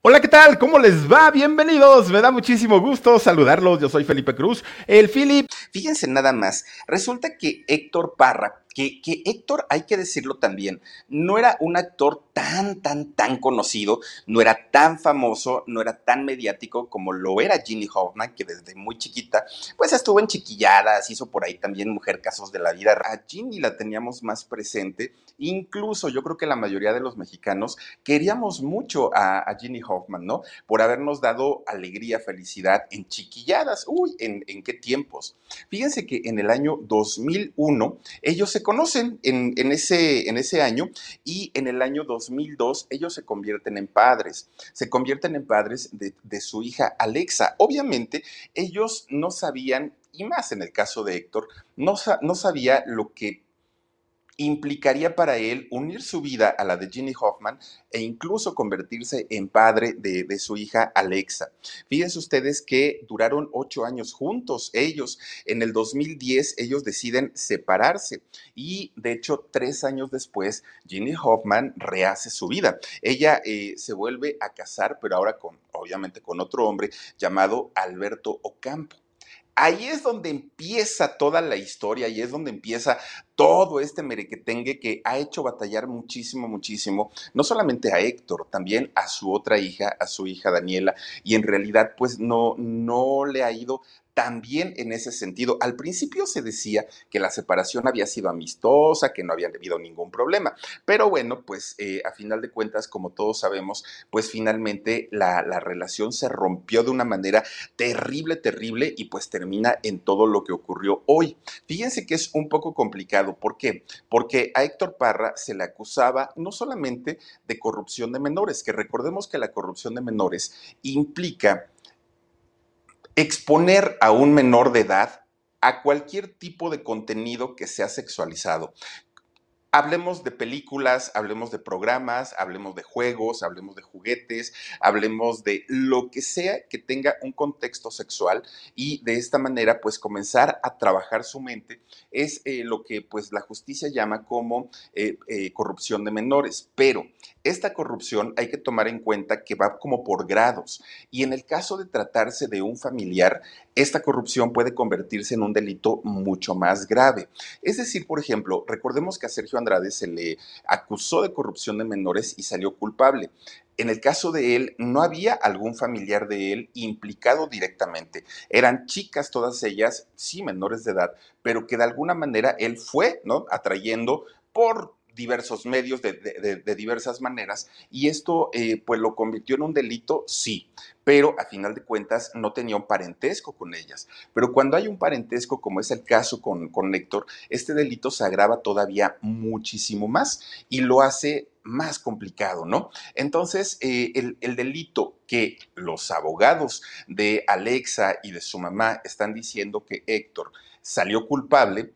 Hola, ¿qué tal? ¿Cómo les va? Bienvenidos. Me da muchísimo gusto saludarlos. Yo soy Felipe Cruz, el Philip. Fíjense nada más. Resulta que Héctor Parra que, Héctor, hay que decirlo también, no era un actor tan, tan, tan conocido, no era tan famoso, no era tan mediático como lo era Ginny Hoffman, que desde muy chiquita, pues estuvo en chiquilladas, hizo por ahí también Mujer Casos de la Vida. A Ginny la teníamos más presente, incluso yo creo que la mayoría de los mexicanos queríamos mucho a, a Ginny Hoffman, ¿no? Por habernos dado alegría, felicidad en chiquilladas. Uy, ¿en, en qué tiempos? Fíjense que en el año 2001 ellos se conocen en, ese, en ese año y en el año 2002 ellos se convierten en padres, se convierten en padres de, de su hija Alexa. Obviamente ellos no sabían, y más en el caso de Héctor, no, no sabía lo que implicaría para él unir su vida a la de Ginny Hoffman e incluso convertirse en padre de, su hija Alexa. Fíjense ustedes que duraron ocho años juntos ellos. En el 2010 ellos deciden separarse y de hecho tres años después Ginny Hoffman rehace su vida. Ella eh, se vuelve a casar, pero ahora con, obviamente con otro hombre llamado Alberto Ocampo ahí es donde empieza toda la historia y es donde empieza todo este merequetengue que ha hecho batallar muchísimo, muchísimo, no solamente a Héctor, también a su otra hija, a su hija Daniela, y en realidad pues no, no le ha ido también en ese sentido. Al principio se decía que la separación había sido amistosa, que no había habido ningún problema, pero bueno, pues eh, a final de cuentas, como todos sabemos, pues finalmente la, la, relación se rompió de una manera terrible, terrible y pues termina en todo lo que ocurrió hoy. Fíjense que es un poco complicado. ¿Por qué? Porque a Héctor Parra se le acusaba no solamente de corrupción de menores, que recordemos que la corrupción de menores implica exponer a un menor de edad a cualquier tipo de contenido que sea sexualizado. Hablemos de películas, hablemos de programas, hablemos de juegos, hablemos de juguetes, hablemos de lo que sea que tenga un contexto sexual y de esta manera pues comenzar a trabajar su mente es eh, lo que pues la justicia llama como eh, eh, corrupción de menores. Pero esta corrupción hay que tomar en cuenta que va como por grados y en el caso de tratarse de un familiar, esta corrupción puede convertirse en un delito mucho más grave. Es decir, por ejemplo, recordemos que a Sergio Andrade se le acusó de corrupción de menores y salió culpable. En el caso de él, no había algún familiar de él implicado directamente. Eran chicas todas ellas, sí menores de edad, pero que de alguna manera él fue, ¿no? Atrayendo por diversos medios, de, diversas maneras, y esto eh, pues lo convirtió en un delito, sí, pero a final de cuentas no tenía un parentesco con ellas. Pero cuando hay un parentesco, como es el caso con, con Héctor, este delito se agrava todavía muchísimo más y lo hace más complicado, ¿no? Entonces, eh, el, el, delito que los abogados de Alexa y de su mamá están diciendo que Héctor salió culpable,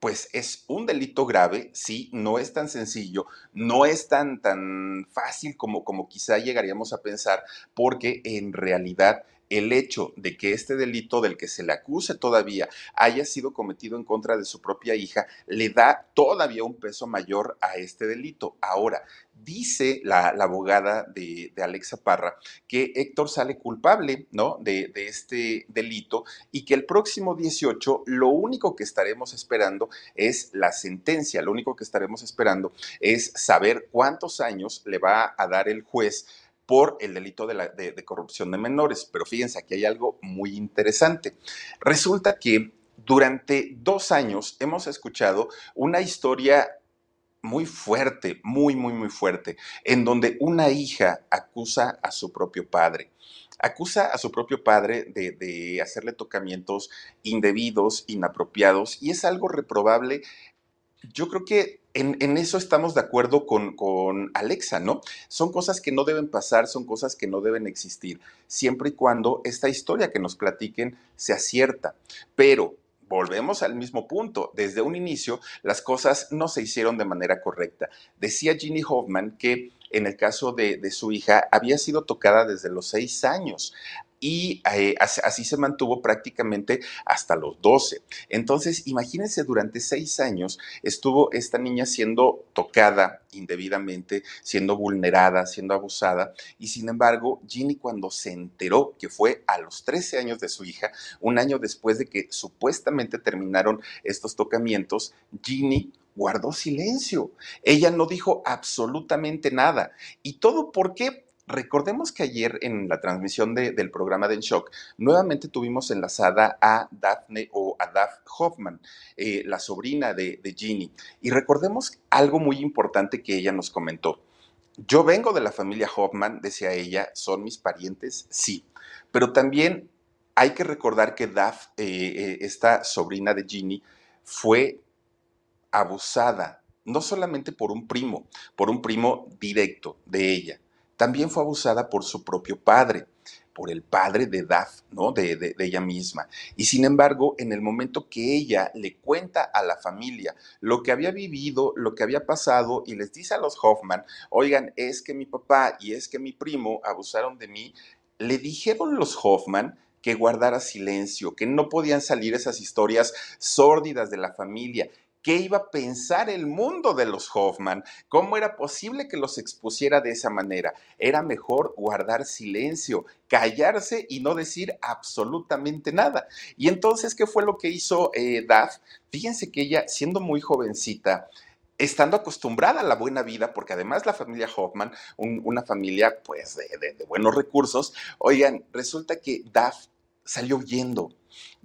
pues es un delito grave, sí, no es tan sencillo, no es tan, tan fácil como, como quizá llegaríamos a pensar, porque en realidad el hecho de que este delito del que se le acuse todavía haya sido cometido en contra de su propia hija, le da todavía un peso mayor a este delito. Ahora, dice la, abogada de, Alexa Parra que Héctor sale culpable ¿no? de, de, este delito y que el próximo 18 lo único que estaremos esperando es la sentencia, lo único que estaremos esperando es saber cuántos años le va a dar el juez por el delito de, corrupción de menores. Pero fíjense, aquí hay algo muy interesante. Resulta que durante dos años hemos escuchado una historia muy fuerte, muy, muy, muy fuerte, en donde una hija acusa a su propio padre. Acusa a su propio padre de hacerle tocamientos indebidos, inapropiados, y es algo reprobable Yo creo que en, eso estamos de acuerdo con, con Alexa, ¿no? Son cosas que no deben pasar, son cosas que no deben existir, siempre y cuando esta historia que nos platiquen sea cierta. Pero volvemos al mismo punto. Desde un inicio, las cosas no se hicieron de manera correcta. Decía Ginny Hoffman que en el caso de, de, su hija había sido tocada desde los seis años y eh, así se mantuvo prácticamente hasta los 12. Entonces, imagínense, durante seis años estuvo esta niña siendo tocada indebidamente, siendo vulnerada, siendo abusada, y sin embargo, Ginny cuando se enteró que fue a los 13 años de su hija, un año después de que supuestamente terminaron estos tocamientos, Ginny guardó silencio. Ella no dijo absolutamente nada. ¿Y todo por qué? Recordemos que ayer en la transmisión de, del programa de En Shock, nuevamente tuvimos enlazada a Daphne o a Daph Hoffman, eh, la sobrina de, de Ginny. Y recordemos algo muy importante que ella nos comentó. Yo vengo de la familia Hoffman, decía ella, son mis parientes, sí. Pero también hay que recordar que Daph, eh, eh, esta sobrina de Ginny, fue abusada, no solamente por un primo, por un primo directo de ella, también fue abusada por su propio padre, por el padre de Daph, ¿no? De, de, de, ella misma. Y sin embargo, en el momento que ella le cuenta a la familia lo que había vivido, lo que había pasado, y les dice a los Hoffman, oigan, es que mi papá y es que mi primo abusaron de mí, le dijeron los Hoffman que guardara silencio, que no podían salir esas historias sórdidas de la familia, ¿Qué iba a pensar el mundo de los Hoffman? ¿Cómo era posible que los expusiera de esa manera? Era mejor guardar silencio, callarse y no decir absolutamente nada. Y entonces, ¿qué fue lo que hizo eh? Fíjense que ella, siendo muy jovencita, estando acostumbrada a la buena vida, porque además la familia Hoffman, un, una familia pues de, buenos recursos, oigan, resulta que Daph salió huyendo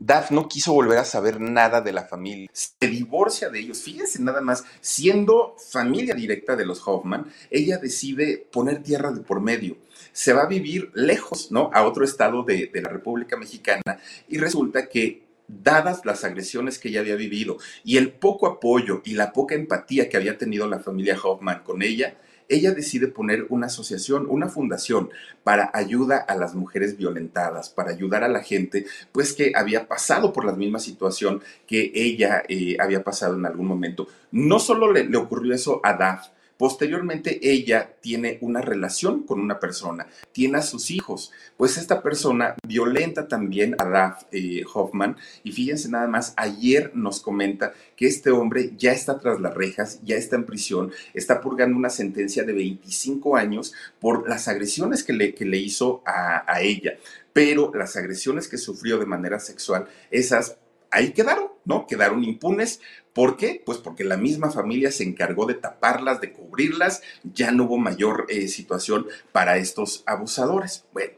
Daph no quiso volver a saber nada de la familia. Se divorcia de ellos. Fíjense nada más, siendo familia directa de los Hoffman, ella decide poner tierra de por medio. Se va a vivir lejos, ¿no? A otro estado de, de la República Mexicana y resulta que dadas las agresiones que ella había vivido y el poco apoyo y la poca empatía que había tenido la familia Hoffman con ella, ella decide poner una asociación, una fundación para ayuda a las mujeres violentadas, para ayudar a la gente, pues que había pasado por la misma situación que ella eh, había pasado en algún momento. No solo le, ocurrió eso a Daph, Posteriormente, ella tiene una relación con una persona, tiene a sus hijos, pues esta persona violenta también a Daph eh, Hoffman. Y fíjense nada más, ayer nos comenta que este hombre ya está tras las rejas, ya está en prisión, está purgando una sentencia de 25 años por las agresiones que le, que le hizo a, a ella. Pero las agresiones que sufrió de manera sexual, esas ahí quedaron, ¿no? Quedaron impunes. ¿Por qué? Pues porque la misma familia se encargó de taparlas, de cubrirlas, ya no hubo mayor eh, situación para estos abusadores. Bueno,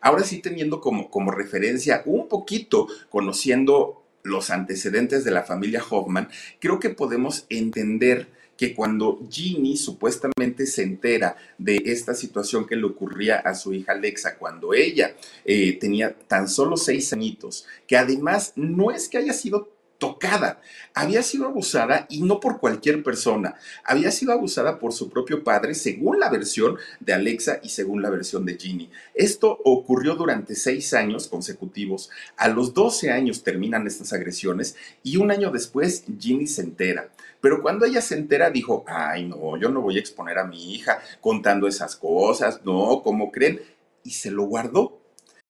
ahora sí teniendo como, como referencia un poquito, conociendo los antecedentes de la familia Hoffman, creo que podemos entender que cuando Ginny supuestamente se entera de esta situación que le ocurría a su hija Alexa cuando ella eh, tenía tan solo seis añitos, que además no es que haya sido tocada. Había sido abusada y no por cualquier persona. Había sido abusada por su propio padre, según la versión de Alexa y según la versión de Ginny. Esto ocurrió durante seis años consecutivos. A los 12 años terminan estas agresiones y un año después Ginny se entera. Pero cuando ella se entera dijo, ay no, yo no voy a exponer a mi hija contando esas cosas, no, ¿cómo creen? Y se lo guardó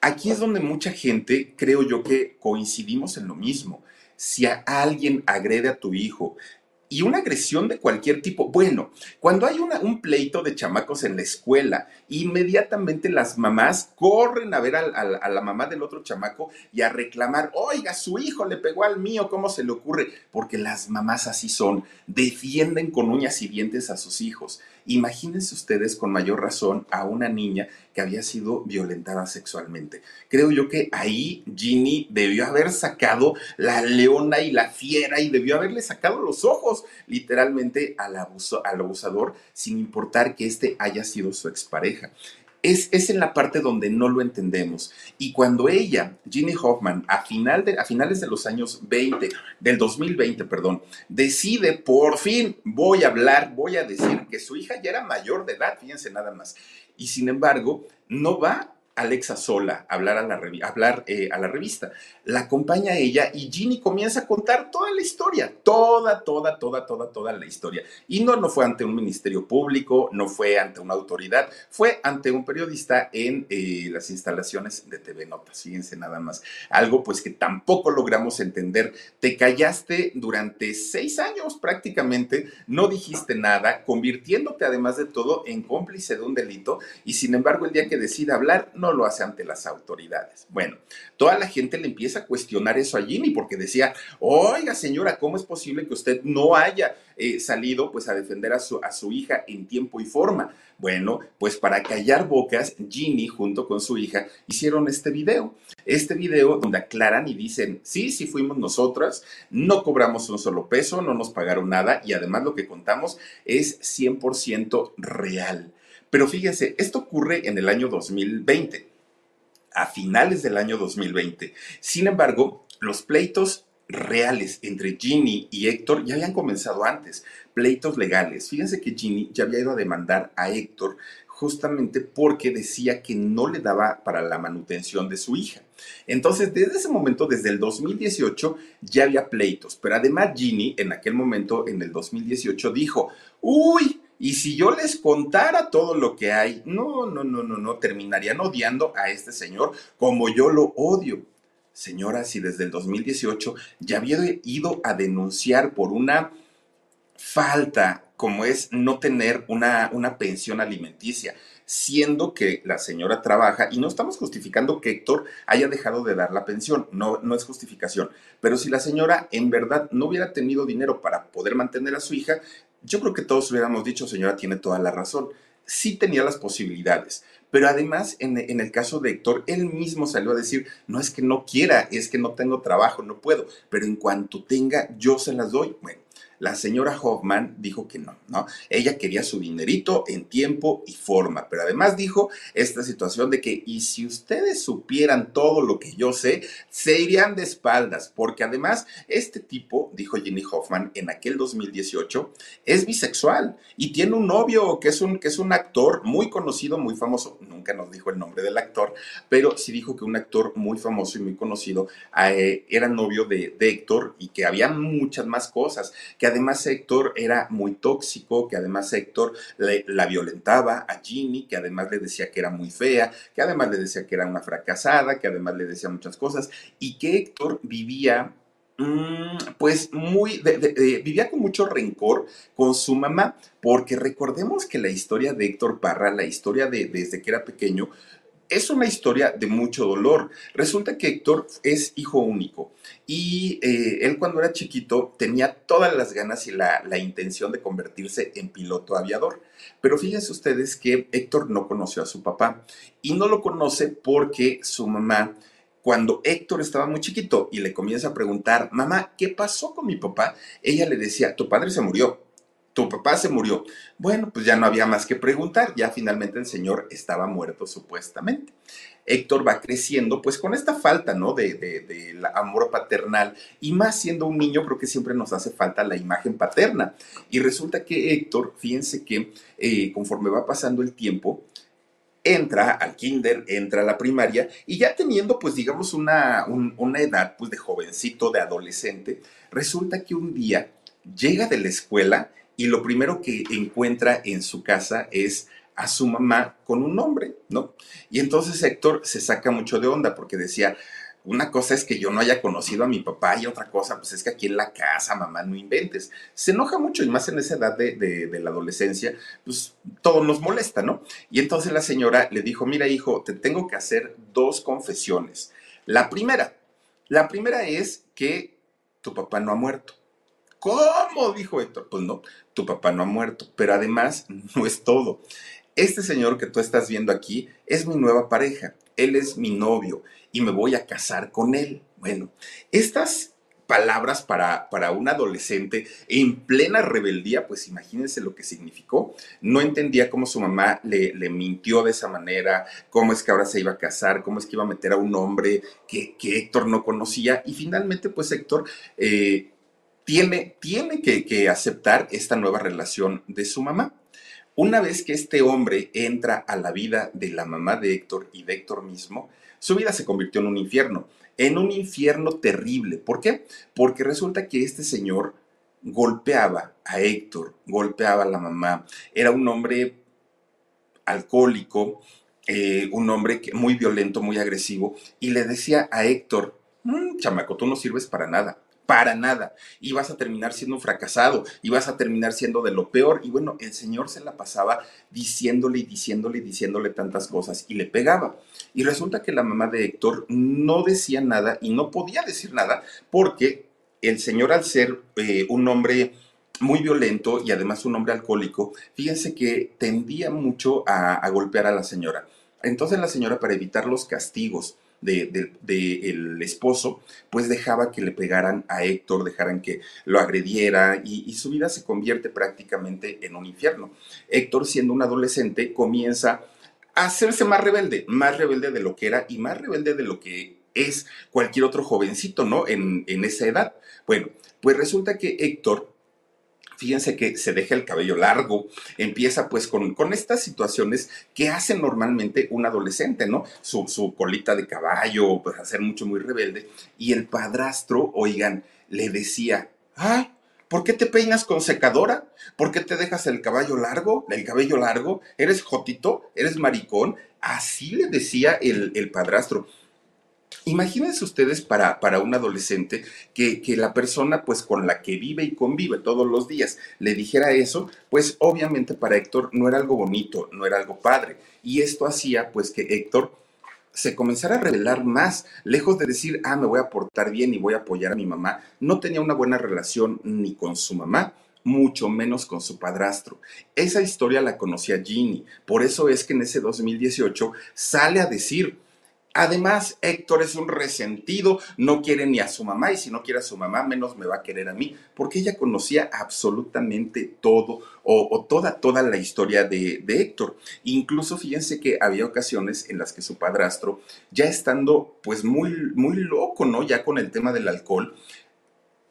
Aquí es donde mucha gente, creo yo, que coincidimos en lo mismo. Si a alguien agrede a tu hijo, y una agresión de cualquier tipo. Bueno, cuando hay un pleito de chamacos en la escuela, inmediatamente las mamás corren a ver a la mamá del otro chamaco y a reclamar, oiga, su hijo le pegó al mío, ¿cómo se le ocurre? Porque las mamás así son, defienden con uñas y dientes a sus hijos. Imagínense ustedes con mayor razón a una niña que había sido violentada sexualmente. Creo yo que ahí Ginny debió haber sacado la leona y la fiera y debió haberle sacado los ojos literalmente al, al abusador sin importar que éste haya sido su expareja. Es, es, en la parte donde no lo entendemos. Y cuando ella, Ginny Hoffman, a, final de, a finales de los años 20, del 2020, perdón, decide por fin, voy a hablar, voy a decir que su hija ya era mayor de edad, fíjense nada más. Y sin embargo, no va Alexa sola hablar, a la, hablar eh, a la revista. La acompaña ella y Ginny comienza a contar toda la historia, toda, toda, toda, toda, toda la historia. Y no, no fue ante un ministerio público, no fue ante una autoridad, fue ante un periodista en eh, las instalaciones de TV Notas. Fíjense nada más. Algo pues que tampoco logramos entender. Te callaste durante seis años prácticamente, no dijiste nada, convirtiéndote además de todo en cómplice de un delito y sin embargo el día que decide hablar, no lo hace ante las autoridades. Bueno, toda la gente le empieza a cuestionar eso a Jimmy porque decía, oiga señora, ¿cómo es posible que usted no haya eh, salido pues a defender a su, a su hija en tiempo y forma? Bueno, pues para callar bocas, Ginny junto con su hija hicieron este video. Este video donde aclaran y dicen, sí, sí fuimos nosotras, no cobramos un solo peso, no nos pagaron nada y además lo que contamos es 100% real. Pero fíjese, esto ocurre en el año 2020, a finales del año 2020. Sin embargo, los pleitos reales entre Ginny y Héctor ya habían comenzado antes, pleitos legales. Fíjense que Ginny ya había ido a demandar a Héctor justamente porque decía que no le daba para la manutención de su hija. Entonces, desde ese momento, desde el 2018, ya había pleitos. Pero además, Ginny, en aquel momento, en el 2018, dijo, uy, y si yo les contara todo lo que hay, no, no, no, no, no, terminarían odiando a este señor como yo lo odio. Señora, si desde el 2018 ya había ido a denunciar por una falta como es no tener una, una pensión alimenticia, siendo que la señora trabaja y no estamos justificando que Héctor haya dejado de dar la pensión, no, no es justificación, pero si la señora en verdad no hubiera tenido dinero para poder mantener a su hija, yo creo que todos hubiéramos dicho, señora, tiene toda la razón. Sí tenía las posibilidades, pero además en, en, el caso de Héctor, él mismo salió a decir, no es que no quiera, es que no tengo trabajo, no puedo, pero en cuanto tenga, yo se las doy. Bueno, la señora Hoffman dijo que no, ¿no? Ella quería su dinerito en tiempo y forma, pero además dijo esta situación de que, y si ustedes supieran todo lo que yo sé, se irían de espaldas, porque además este tipo, dijo Jenny Hoffman en aquel 2018, es bisexual y tiene un novio que es un, que es un actor muy conocido, muy famoso, nunca nos dijo el nombre del actor, pero sí dijo que un actor muy famoso y muy conocido eh, era novio de, de Héctor y que había muchas más cosas, que además Héctor era muy tóxico, que además Héctor la violentaba a Ginny, que además le decía que era muy fea, que además le decía que era una fracasada, que además le decía muchas cosas, y que Héctor vivía mm, pues muy, vivía con mucho rencor con su mamá, porque recordemos que la historia de Héctor Parra, la historia de desde que era pequeño, es una historia de mucho dolor. Resulta que Héctor es hijo único y eh, él cuando era chiquito tenía todas las ganas y la, la, intención de convertirse en piloto aviador. Pero fíjense ustedes que Héctor no conoció a su papá y no lo conoce porque su mamá cuando Héctor estaba muy chiquito y le comienza a preguntar, mamá, ¿qué pasó con mi papá? Ella le decía, tu padre se murió tu papá se murió. Bueno, pues ya no había más que preguntar, ya finalmente el señor estaba muerto supuestamente. Héctor va creciendo pues con esta falta, ¿no? De, de, amor paternal y más siendo un niño creo que siempre nos hace falta la imagen paterna. Y resulta que Héctor, fíjense que eh, conforme va pasando el tiempo, entra al kinder, entra a la primaria y ya teniendo pues digamos una, una edad pues de jovencito, de adolescente, resulta que un día llega de la escuela y lo primero que encuentra en su casa es a su mamá con un hombre, ¿no? Y entonces Héctor se saca mucho de onda porque decía, una cosa es que yo no haya conocido a mi papá y otra cosa, pues es que aquí en la casa, mamá, no inventes. Se enoja mucho y más en esa edad de, de, la adolescencia, pues todo nos molesta, ¿no? Y entonces la señora le dijo, mira hijo, te tengo que hacer dos confesiones. La primera, la primera es que tu papá no ha muerto. ¿Cómo? dijo Héctor. Pues no, tu papá no ha muerto, pero además no es todo. Este señor que tú estás viendo aquí es mi nueva pareja, él es mi novio y me voy a casar con él. Bueno, estas palabras para, para un adolescente en plena rebeldía, pues imagínense lo que significó. No entendía cómo su mamá le, le, mintió de esa manera, cómo es que ahora se iba a casar, cómo es que iba a meter a un hombre que, que Héctor no conocía. Y finalmente, pues Héctor eh, tiene, tiene que, aceptar esta nueva relación de su mamá. Una vez que este hombre entra a la vida de la mamá de Héctor y de Héctor mismo, su vida se convirtió en un infierno, en un infierno terrible. ¿Por qué? Porque resulta que este señor golpeaba a Héctor, golpeaba a la mamá, era un hombre alcohólico, eh, un hombre muy violento, muy agresivo, y le decía a Héctor, mm, chamaco, tú no sirves para nada, para nada. Y vas a terminar siendo un fracasado y vas a terminar siendo de lo peor. Y bueno, el Señor se la pasaba diciéndole y diciéndole y diciéndole tantas cosas y le pegaba. Y resulta que la mamá de Héctor no decía nada y no podía decir nada porque el Señor al ser eh, un hombre muy violento y además un hombre alcohólico, fíjense que tendía mucho a golpear a la señora. Entonces la señora para evitar los castigos, del de, esposo, pues dejaba que le pegaran a Héctor, dejaran que lo agrediera y, su vida se convierte prácticamente en un infierno. Héctor, siendo un adolescente, comienza a hacerse más rebelde, más rebelde de lo que era y más rebelde de lo que es cualquier otro jovencito, ¿no? En, en esa edad. Bueno, pues resulta que Héctor fíjense que se deja el cabello largo, empieza pues con, con estas situaciones que hace normalmente un adolescente, ¿no? Su, su colita de caballo, pues hacer mucho muy rebelde. Y el padrastro, oigan, le decía, ay, ¿Por qué te peinas con secadora? ¿Por qué te dejas el caballo largo? ¿El cabello largo? ¿Eres jotito? ¿Eres maricón? Así le decía el, el padrastro. Imagínense ustedes para, para un adolescente que, que, la persona pues con la que vive y convive todos los días le dijera eso, pues obviamente para Héctor no era algo bonito, no era algo padre. Y esto hacía pues que Héctor se comenzara a revelar más, lejos de decir, ah, me voy a portar bien y voy a apoyar a mi mamá, no tenía una buena relación ni con su mamá, mucho menos con su padrastro. Esa historia la conocía Ginny, por eso es que en ese 2018 sale a decir, Además, Héctor es un resentido, no quiere ni a su mamá y si no quiere a su mamá, menos me va a querer a mí, porque ella conocía absolutamente todo o, toda, toda la historia de, de, Héctor. Incluso fíjense que había ocasiones en las que su padrastro, ya estando pues muy, muy loco, ¿no? Ya con el tema del alcohol,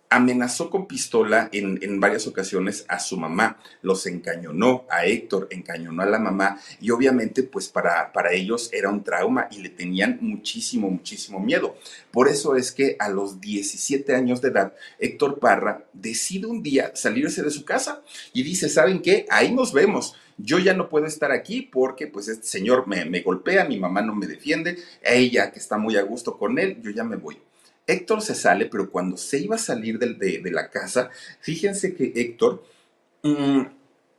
amenazó con pistola en, varias ocasiones a su mamá, los encañonó a Héctor, encañonó a la mamá y obviamente pues para, para ellos era un trauma y le tenían muchísimo, muchísimo miedo. Por eso es que a los 17 años de edad, Héctor Parra decide un día salirse de su casa y dice, ¿saben qué? Ahí nos vemos yo ya no puedo estar aquí porque pues este señor me, me, golpea, mi mamá no me defiende, ella que está muy a gusto con él, yo ya me voy. Héctor se sale, pero cuando se iba a salir de, la casa, fíjense que Héctor mm,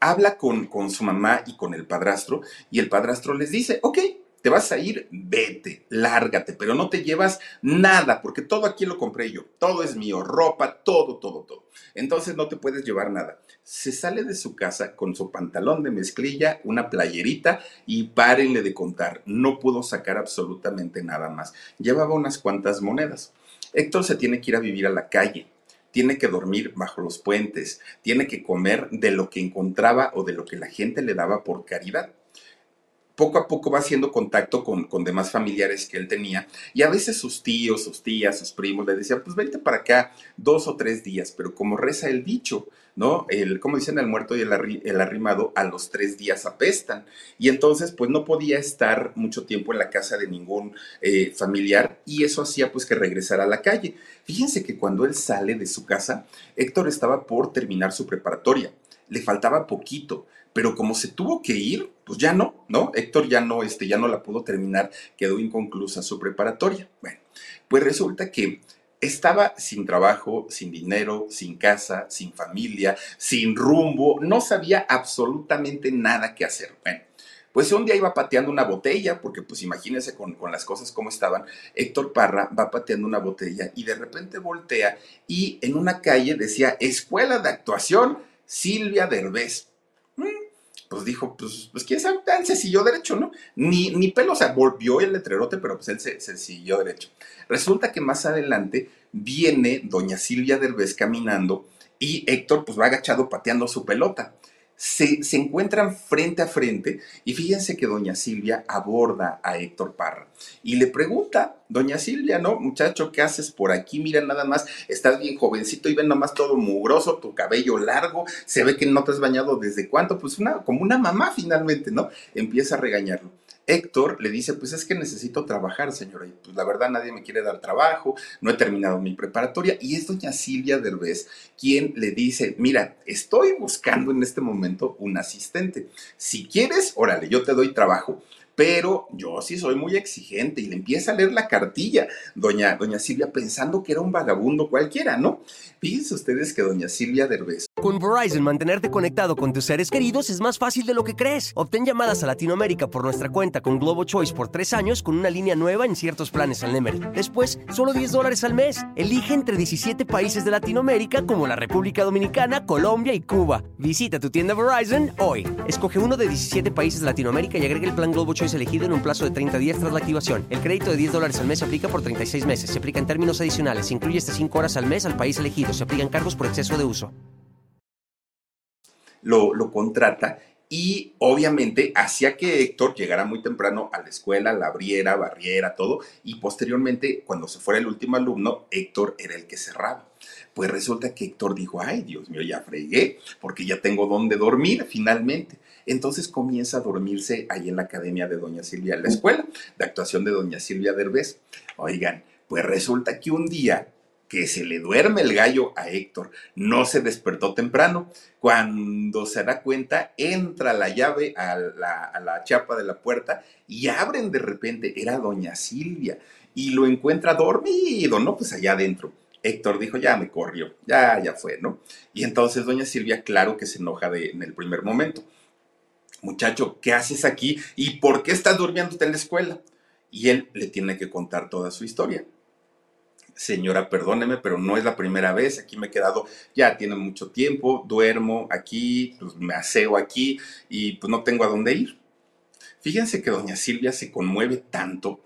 habla con, con su mamá y con el padrastro y el padrastro les dice, ok, te vas a ir, vete, lárgate, pero no te llevas nada, porque todo aquí lo compré yo, todo es mío, ropa, todo, todo, todo. Entonces no te puedes llevar nada. Se sale de su casa con su pantalón de mezclilla, una playerita y párenle de contar, no pudo sacar absolutamente nada más. Llevaba unas cuantas monedas. Héctor se tiene que ir a vivir a la calle, tiene que dormir bajo los puentes, tiene que comer de lo que encontraba o de lo que la gente le daba por caridad poco a poco va haciendo contacto con, con, demás familiares que él tenía y a veces sus tíos, sus tías, sus primos le decían, pues vente para acá dos o tres días, pero como reza el dicho, ¿no? El, como dicen, el muerto y el, arrimado a los tres días apestan. Y entonces, pues no podía estar mucho tiempo en la casa de ningún eh, familiar y eso hacía pues que regresara a la calle. Fíjense que cuando él sale de su casa, Héctor estaba por terminar su preparatoria le faltaba poquito, pero como se tuvo que ir, pues ya no, ¿no? Héctor ya no, este, ya no la pudo terminar, quedó inconclusa su preparatoria. Bueno, pues resulta que estaba sin trabajo, sin dinero, sin casa, sin familia, sin rumbo, no sabía absolutamente nada que hacer. Bueno, pues un día iba pateando una botella, porque pues imagínense con, con, las cosas como estaban, Héctor Parra va pateando una botella y de repente voltea y en una calle decía Escuela de Actuación Silvia Derbez. Mm, pues dijo, pues, pues quién sabe, él se siguió derecho, ¿no? Ni, ni pelo, o sea, volvió el letrerote, pero pues él se, se siguió derecho. Resulta que más adelante viene doña Silvia Derbez caminando y Héctor pues va agachado pateando su pelota se, encuentran frente a frente y fíjense que doña Silvia aborda a Héctor Parra y le pregunta, doña Silvia, ¿no? Muchacho, ¿qué haces por aquí? Mira nada más, estás bien jovencito y ven nomás todo mugroso, tu cabello largo, se ve que no te has bañado desde cuánto, pues una, como una mamá finalmente, ¿no? Empieza a regañarlo. Héctor le dice, pues es que necesito trabajar, señora, y pues la verdad nadie me quiere dar trabajo, no he terminado mi preparatoria, y es doña Silvia Derbez quien le dice, mira, estoy buscando en este momento un asistente, si quieres, órale, yo te doy trabajo, pero yo sí soy muy exigente y le empieza a leer la cartilla, doña, doña Silvia, pensando que era un vagabundo cualquiera, ¿no? Fíjense ustedes que doña Silvia Derbez. Con Verizon, mantenerte conectado con tus seres queridos es más fácil de lo que crees. Obtén llamadas a Latinoamérica por nuestra cuenta con Globo Choice por tres años con una línea nueva en ciertos planes al Nemery. Después, solo 10 dólares al mes. Elige entre 17 países de Latinoamérica como la República Dominicana, Colombia y Cuba. Visita tu tienda Verizon hoy. Escoge uno de 17 países de Latinoamérica y agrega el plan Globo Choice elegido en un plazo de 30 días tras la activación. El crédito de 10 dólares al mes se aplica por 36 meses. Se aplica en términos adicionales. Se incluye hasta 5 horas al mes al país elegido. Se aplican cargos por exceso de uso. Lo, lo contrata y obviamente hacía que Héctor llegara muy temprano a la escuela, la abriera, barriera, todo, y posteriormente, cuando se fuera el último alumno, Héctor era el que cerraba. Pues resulta que Héctor dijo, ay Dios mío, ya fregué, porque ya tengo donde dormir finalmente. Entonces comienza a dormirse ahí en la academia de Doña Silvia, en la escuela de actuación de Doña Silvia Derbez. Oigan, pues resulta que un día que se le duerme el gallo a Héctor, no se despertó temprano. Cuando se da cuenta, entra la llave a la, chapa de la puerta y abren de repente, era doña Silvia, y lo encuentra dormido, ¿no? Pues allá adentro. Héctor dijo, ya me corrió, ya, ya fue, ¿no? Y entonces doña Silvia, claro que se enoja de, en el primer momento muchacho, ¿qué haces aquí? ¿Y por qué estás durmiéndote en la escuela? Y él le tiene que contar toda su historia. Señora, perdóneme, pero no es la primera vez. Aquí me he quedado, ya tiene mucho tiempo, duermo aquí, pues me aseo aquí y pues no tengo a dónde ir. Fíjense que doña Silvia se conmueve tanto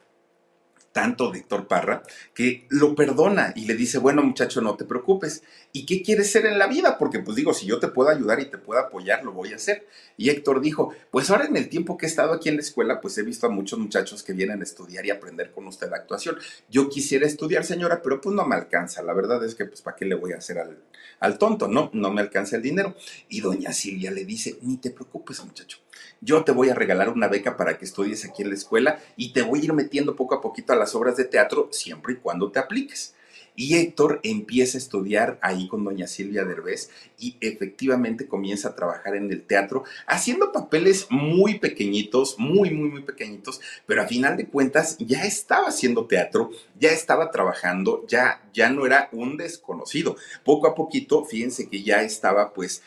tanto de Héctor Parra que lo perdona y le dice, bueno muchacho, no te preocupes. ¿Y qué quieres ser en la vida? Porque pues digo, si yo te puedo ayudar y te puedo apoyar, lo voy a hacer. Y Héctor dijo, pues ahora en el tiempo que he estado aquí en la escuela, pues he visto a muchos muchachos que vienen a estudiar y aprender con usted la actuación. Yo quisiera estudiar, señora, pero pues no me alcanza. La verdad es que pues ¿para qué le voy a hacer al, al tonto? No, no me alcanza el dinero. Y doña Silvia le dice, ni te preocupes muchacho yo te voy a regalar una beca para que estudies aquí en la escuela y te voy a ir metiendo poco a poquito a las obras de teatro siempre y cuando te apliques. Y Héctor empieza a estudiar ahí con doña Silvia Derbez y efectivamente comienza a trabajar en el teatro, haciendo papeles muy pequeñitos, muy, muy, muy pequeñitos, pero a final de cuentas ya estaba haciendo teatro, ya estaba trabajando, ya, ya no era un desconocido. Poco a poquito, fíjense que ya estaba pues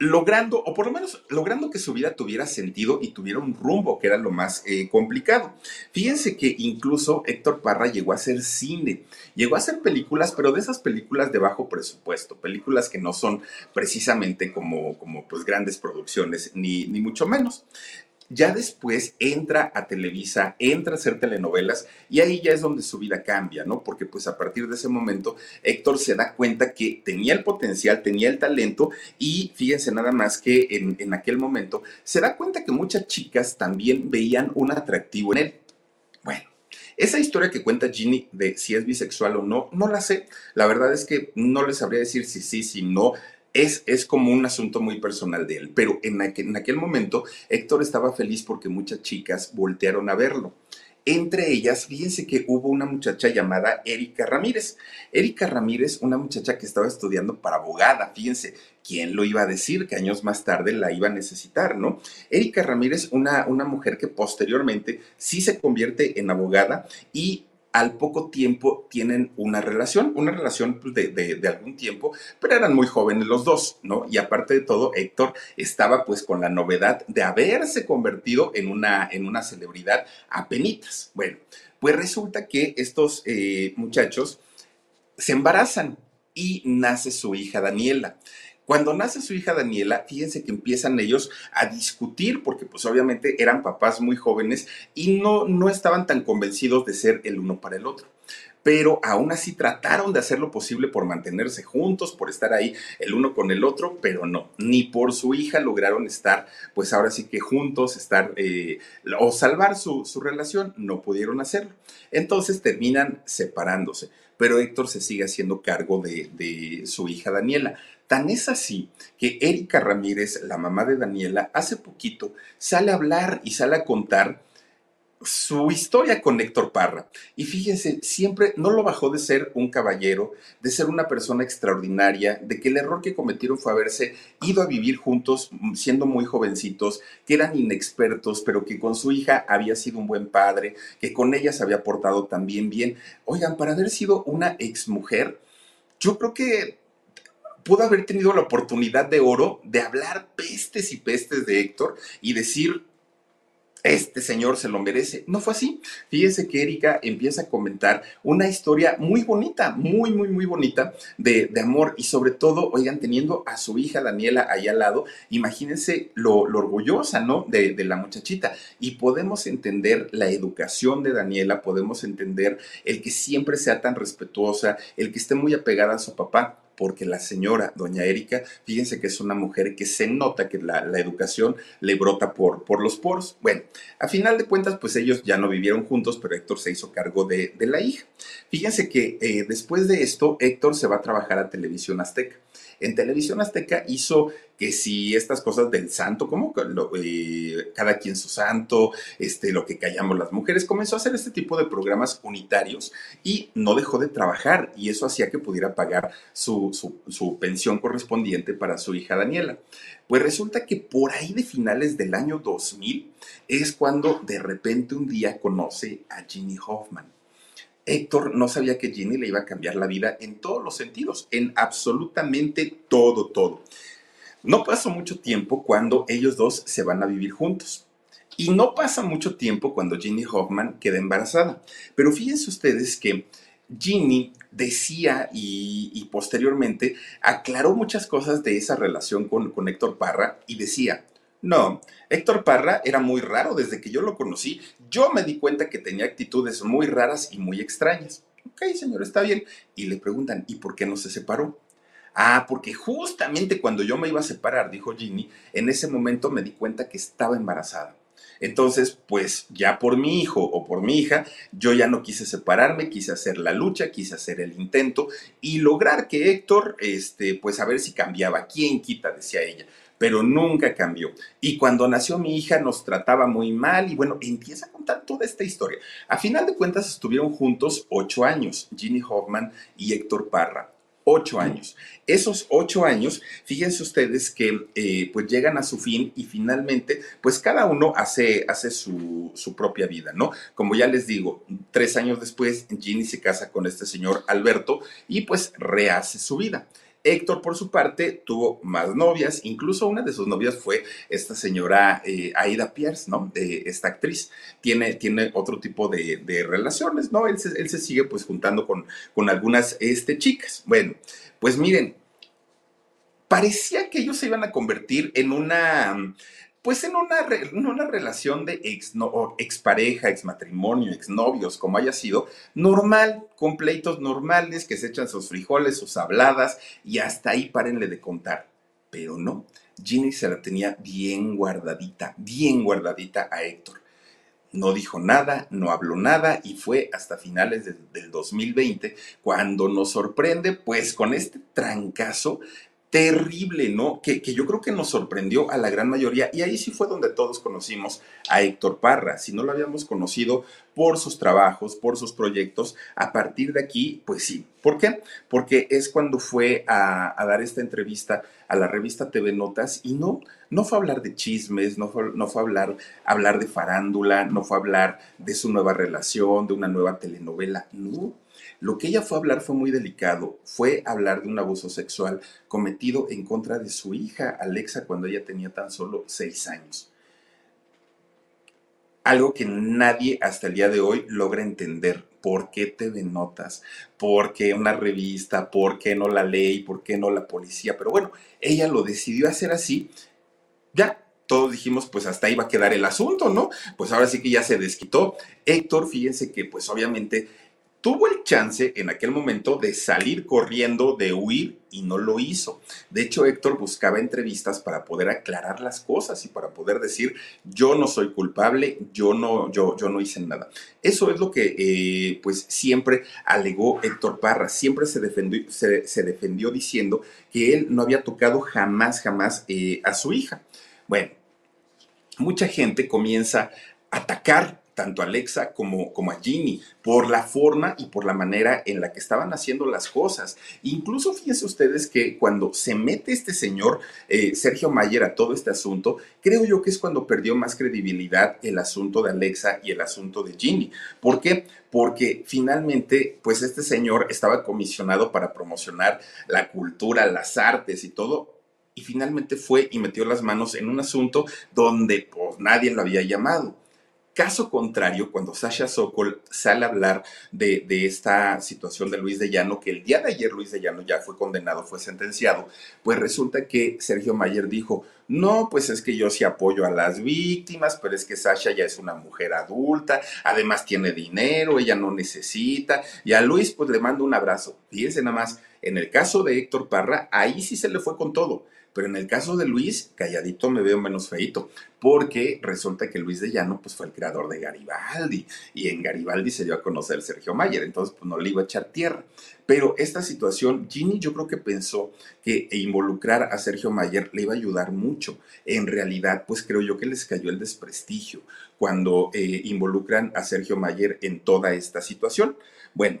logrando, o por lo menos logrando que su vida tuviera sentido y tuviera un rumbo, que era lo más eh, complicado. Fíjense que incluso Héctor Parra llegó a hacer cine, llegó a hacer películas, pero de esas películas de bajo presupuesto, películas que no son precisamente como, como pues grandes producciones, ni, ni mucho menos. Ya después entra a Televisa, entra a hacer telenovelas y ahí ya es donde su vida cambia, ¿no? Porque pues a partir de ese momento Héctor se da cuenta que tenía el potencial, tenía el talento y fíjense nada más que en, en aquel momento se da cuenta que muchas chicas también veían un atractivo en él. Bueno, esa historia que cuenta Ginny de si es bisexual o no, no la sé. La verdad es que no les sabría decir si sí, si no es, es, como un asunto muy personal de él. Pero en aquel, en aquel momento Héctor estaba feliz porque muchas chicas voltearon a verlo. Entre ellas, fíjense que hubo una muchacha llamada Erika Ramírez. Erika Ramírez, una muchacha que estaba estudiando para abogada, fíjense, ¿quién lo iba a decir que años más tarde la iba a necesitar, no? Erika Ramírez, una, una mujer que posteriormente sí se convierte en abogada y al poco tiempo tienen una relación, una relación pues, de, algún tiempo, pero eran muy jóvenes los dos, ¿no? Y aparte de todo, Héctor estaba pues con la novedad de haberse convertido en una, en una celebridad a penitas. Bueno, pues resulta que estos eh, muchachos se embarazan y nace su hija Daniela. Cuando nace su hija Daniela, fíjense que empiezan ellos a discutir, porque pues obviamente eran papás muy jóvenes y no, no estaban tan convencidos de ser el uno para el otro pero aún así trataron de hacer lo posible por mantenerse juntos, por estar ahí el uno con el otro, pero no, ni por su hija lograron estar, pues ahora sí que juntos, estar eh, o salvar su, relación, no pudieron hacerlo. Entonces terminan separándose, pero Héctor se sigue haciendo cargo de, su hija Daniela. Tan es así que Erika Ramírez, la mamá de Daniela, hace poquito sale a hablar y sale a contar su historia con Héctor Parra. Y fíjense, siempre no lo bajó de ser un caballero, de ser una persona extraordinaria, de que el error que cometieron fue haberse ido a vivir juntos siendo muy jovencitos, que eran inexpertos, pero que con su hija había sido un buen padre, que con ella se había portado también bien. Oigan, para haber sido una exmujer, yo creo que pudo haber tenido la oportunidad de oro de hablar pestes y pestes de Héctor y decir, este señor se lo merece. No fue así. Fíjense que Erika empieza a comentar una historia muy bonita, muy, muy, muy bonita de, amor y sobre todo, oigan, teniendo a su hija Daniela ahí al lado, imagínense lo, orgullosa, ¿no? De, de, la muchachita. Y podemos entender la educación de Daniela, podemos entender el que siempre sea tan respetuosa, el que esté muy apegada a su papá porque la señora, doña Erika, fíjense que es una mujer que se nota que la, educación le brota por, por los poros. Bueno, a final de cuentas, pues ellos ya no vivieron juntos, pero Héctor se hizo cargo de, la hija. Fíjense que eh, después de esto, Héctor se va a trabajar a Televisión Azteca. En Televisión Azteca hizo que si estas cosas del santo, como eh, cada quien su santo, este, lo que callamos las mujeres, comenzó a hacer este tipo de programas unitarios y no dejó de trabajar y eso hacía que pudiera pagar su, su pensión correspondiente para su hija Daniela. Pues resulta que por ahí de finales del año 2000 es cuando de repente un día conoce a Ginny Hoffman. Héctor no sabía que Ginny le iba a cambiar la vida en todos los sentidos, en absolutamente todo, todo. No pasó mucho tiempo cuando ellos dos se van a vivir juntos. Y no pasa mucho tiempo cuando Ginny Hoffman queda embarazada. Pero fíjense ustedes que Ginny decía y, posteriormente aclaró muchas cosas de esa relación con, con Héctor Parra y decía, no, Héctor Parra era muy raro desde que yo lo conocí. Yo me di cuenta que tenía actitudes muy raras y muy extrañas. Ok, señor, está bien. Y le preguntan, ¿y por qué no se separó? Ah, porque justamente cuando yo me iba a separar, dijo Ginny, en ese momento me di cuenta que estaba embarazada. Entonces, pues ya por mi hijo o por mi hija, yo ya no quise separarme, quise hacer la lucha, quise hacer el intento y lograr que Héctor, este, pues a ver si cambiaba. ¿Quién quita? decía ella pero nunca cambió. Y cuando nació mi hija nos trataba muy mal y bueno, empieza a contar toda esta historia. A final de cuentas estuvieron juntos ocho años, Ginny Hoffman y Héctor Parra. Ocho años. Esos ocho años, fíjense ustedes que eh, pues llegan a su fin y finalmente pues cada uno hace, hace su, su propia vida, ¿no? Como ya les digo, tres años después Ginny se casa con este señor Alberto y pues rehace su vida. Héctor, por su parte, tuvo más novias, incluso una de sus novias fue esta señora eh, Aida Pierce, ¿no? De esta actriz. Tiene, tiene otro tipo de, relaciones, ¿no? Él se, él se, sigue pues juntando con, con algunas este, chicas. Bueno, pues miren, parecía que ellos se iban a convertir en una pues en una, una relación de ex, no, expareja, exmatrimonio, exnovios, como haya sido, normal, con pleitos normales, que se echan sus frijoles, sus habladas, y hasta ahí párenle de contar. Pero no, Ginny se la tenía bien guardadita, bien guardadita a Héctor. No dijo nada, no habló nada y fue hasta finales del 2020 cuando nos sorprende pues con este trancazo terrible, ¿no? Que, que, yo creo que nos sorprendió a la gran mayoría y ahí sí fue donde todos conocimos a Héctor Parra. Si no lo habíamos conocido por sus trabajos, por sus proyectos, a partir de aquí, pues sí. ¿Por qué? Porque es cuando fue a, dar esta entrevista a la revista TV Notas y no, no fue a hablar de chismes, no fue, no fue a hablar, hablar de farándula, no fue a hablar de su nueva relación, de una nueva telenovela, no lo que ella fue a hablar fue muy delicado, fue hablar de un abuso sexual cometido en contra de su hija Alexa cuando ella tenía tan solo seis años. Algo que nadie hasta el día de hoy logra entender. ¿Por qué TV Notas? ¿Por qué una revista? ¿Por qué no la ley? ¿Por qué no la policía? Pero bueno, ella lo decidió hacer así. Ya, todos dijimos, pues hasta ahí va a quedar el asunto, ¿no? Pues ahora sí que ya se desquitó. Héctor, fíjense que pues obviamente tuvo el chance en aquel momento de salir corriendo, de huir y no lo hizo. De hecho, Héctor buscaba entrevistas para poder aclarar las cosas y para poder decir, yo no soy culpable, yo no, yo, yo no hice nada. Eso es lo que eh, pues siempre alegó Héctor Parra, siempre se defendió, se, defendió diciendo que él no había tocado jamás, jamás eh, a su hija. Bueno, mucha gente comienza a atacar tanto a Alexa como, como a Ginny, por la forma y por la manera en la que estaban haciendo las cosas. Incluso fíjense ustedes que cuando se mete este señor eh, Sergio Mayer a todo este asunto, creo yo que es cuando perdió más credibilidad el asunto de Alexa y el asunto de Ginny. ¿Por qué? Porque finalmente, pues este señor estaba comisionado para promocionar la cultura, las artes y todo, y finalmente fue y metió las manos en un asunto donde pues nadie lo había llamado. Caso contrario, cuando Sasha Sokol sale a hablar de, esta situación de Luis de Llano, que el día de ayer Luis de Llano ya fue condenado, fue sentenciado, pues resulta que Sergio Mayer dijo, no, pues es que yo sí apoyo a las víctimas, pero es que Sasha ya es una mujer adulta, además tiene dinero, ella no necesita, y a Luis pues le mando un abrazo. Fíjense nada más, en el caso de Héctor Parra, ahí sí se le fue con todo. Pero en el caso de Luis, calladito me veo menos feito, porque resulta que Luis de Llano pues, fue el creador de Garibaldi, y en Garibaldi se dio a conocer Sergio Mayer, entonces pues no le iba a echar tierra. Pero esta situación, Ginny yo creo que pensó que involucrar a Sergio Mayer le iba a ayudar mucho. En realidad, pues creo yo que les cayó el desprestigio cuando eh, involucran a Sergio Mayer en toda esta situación. Bueno,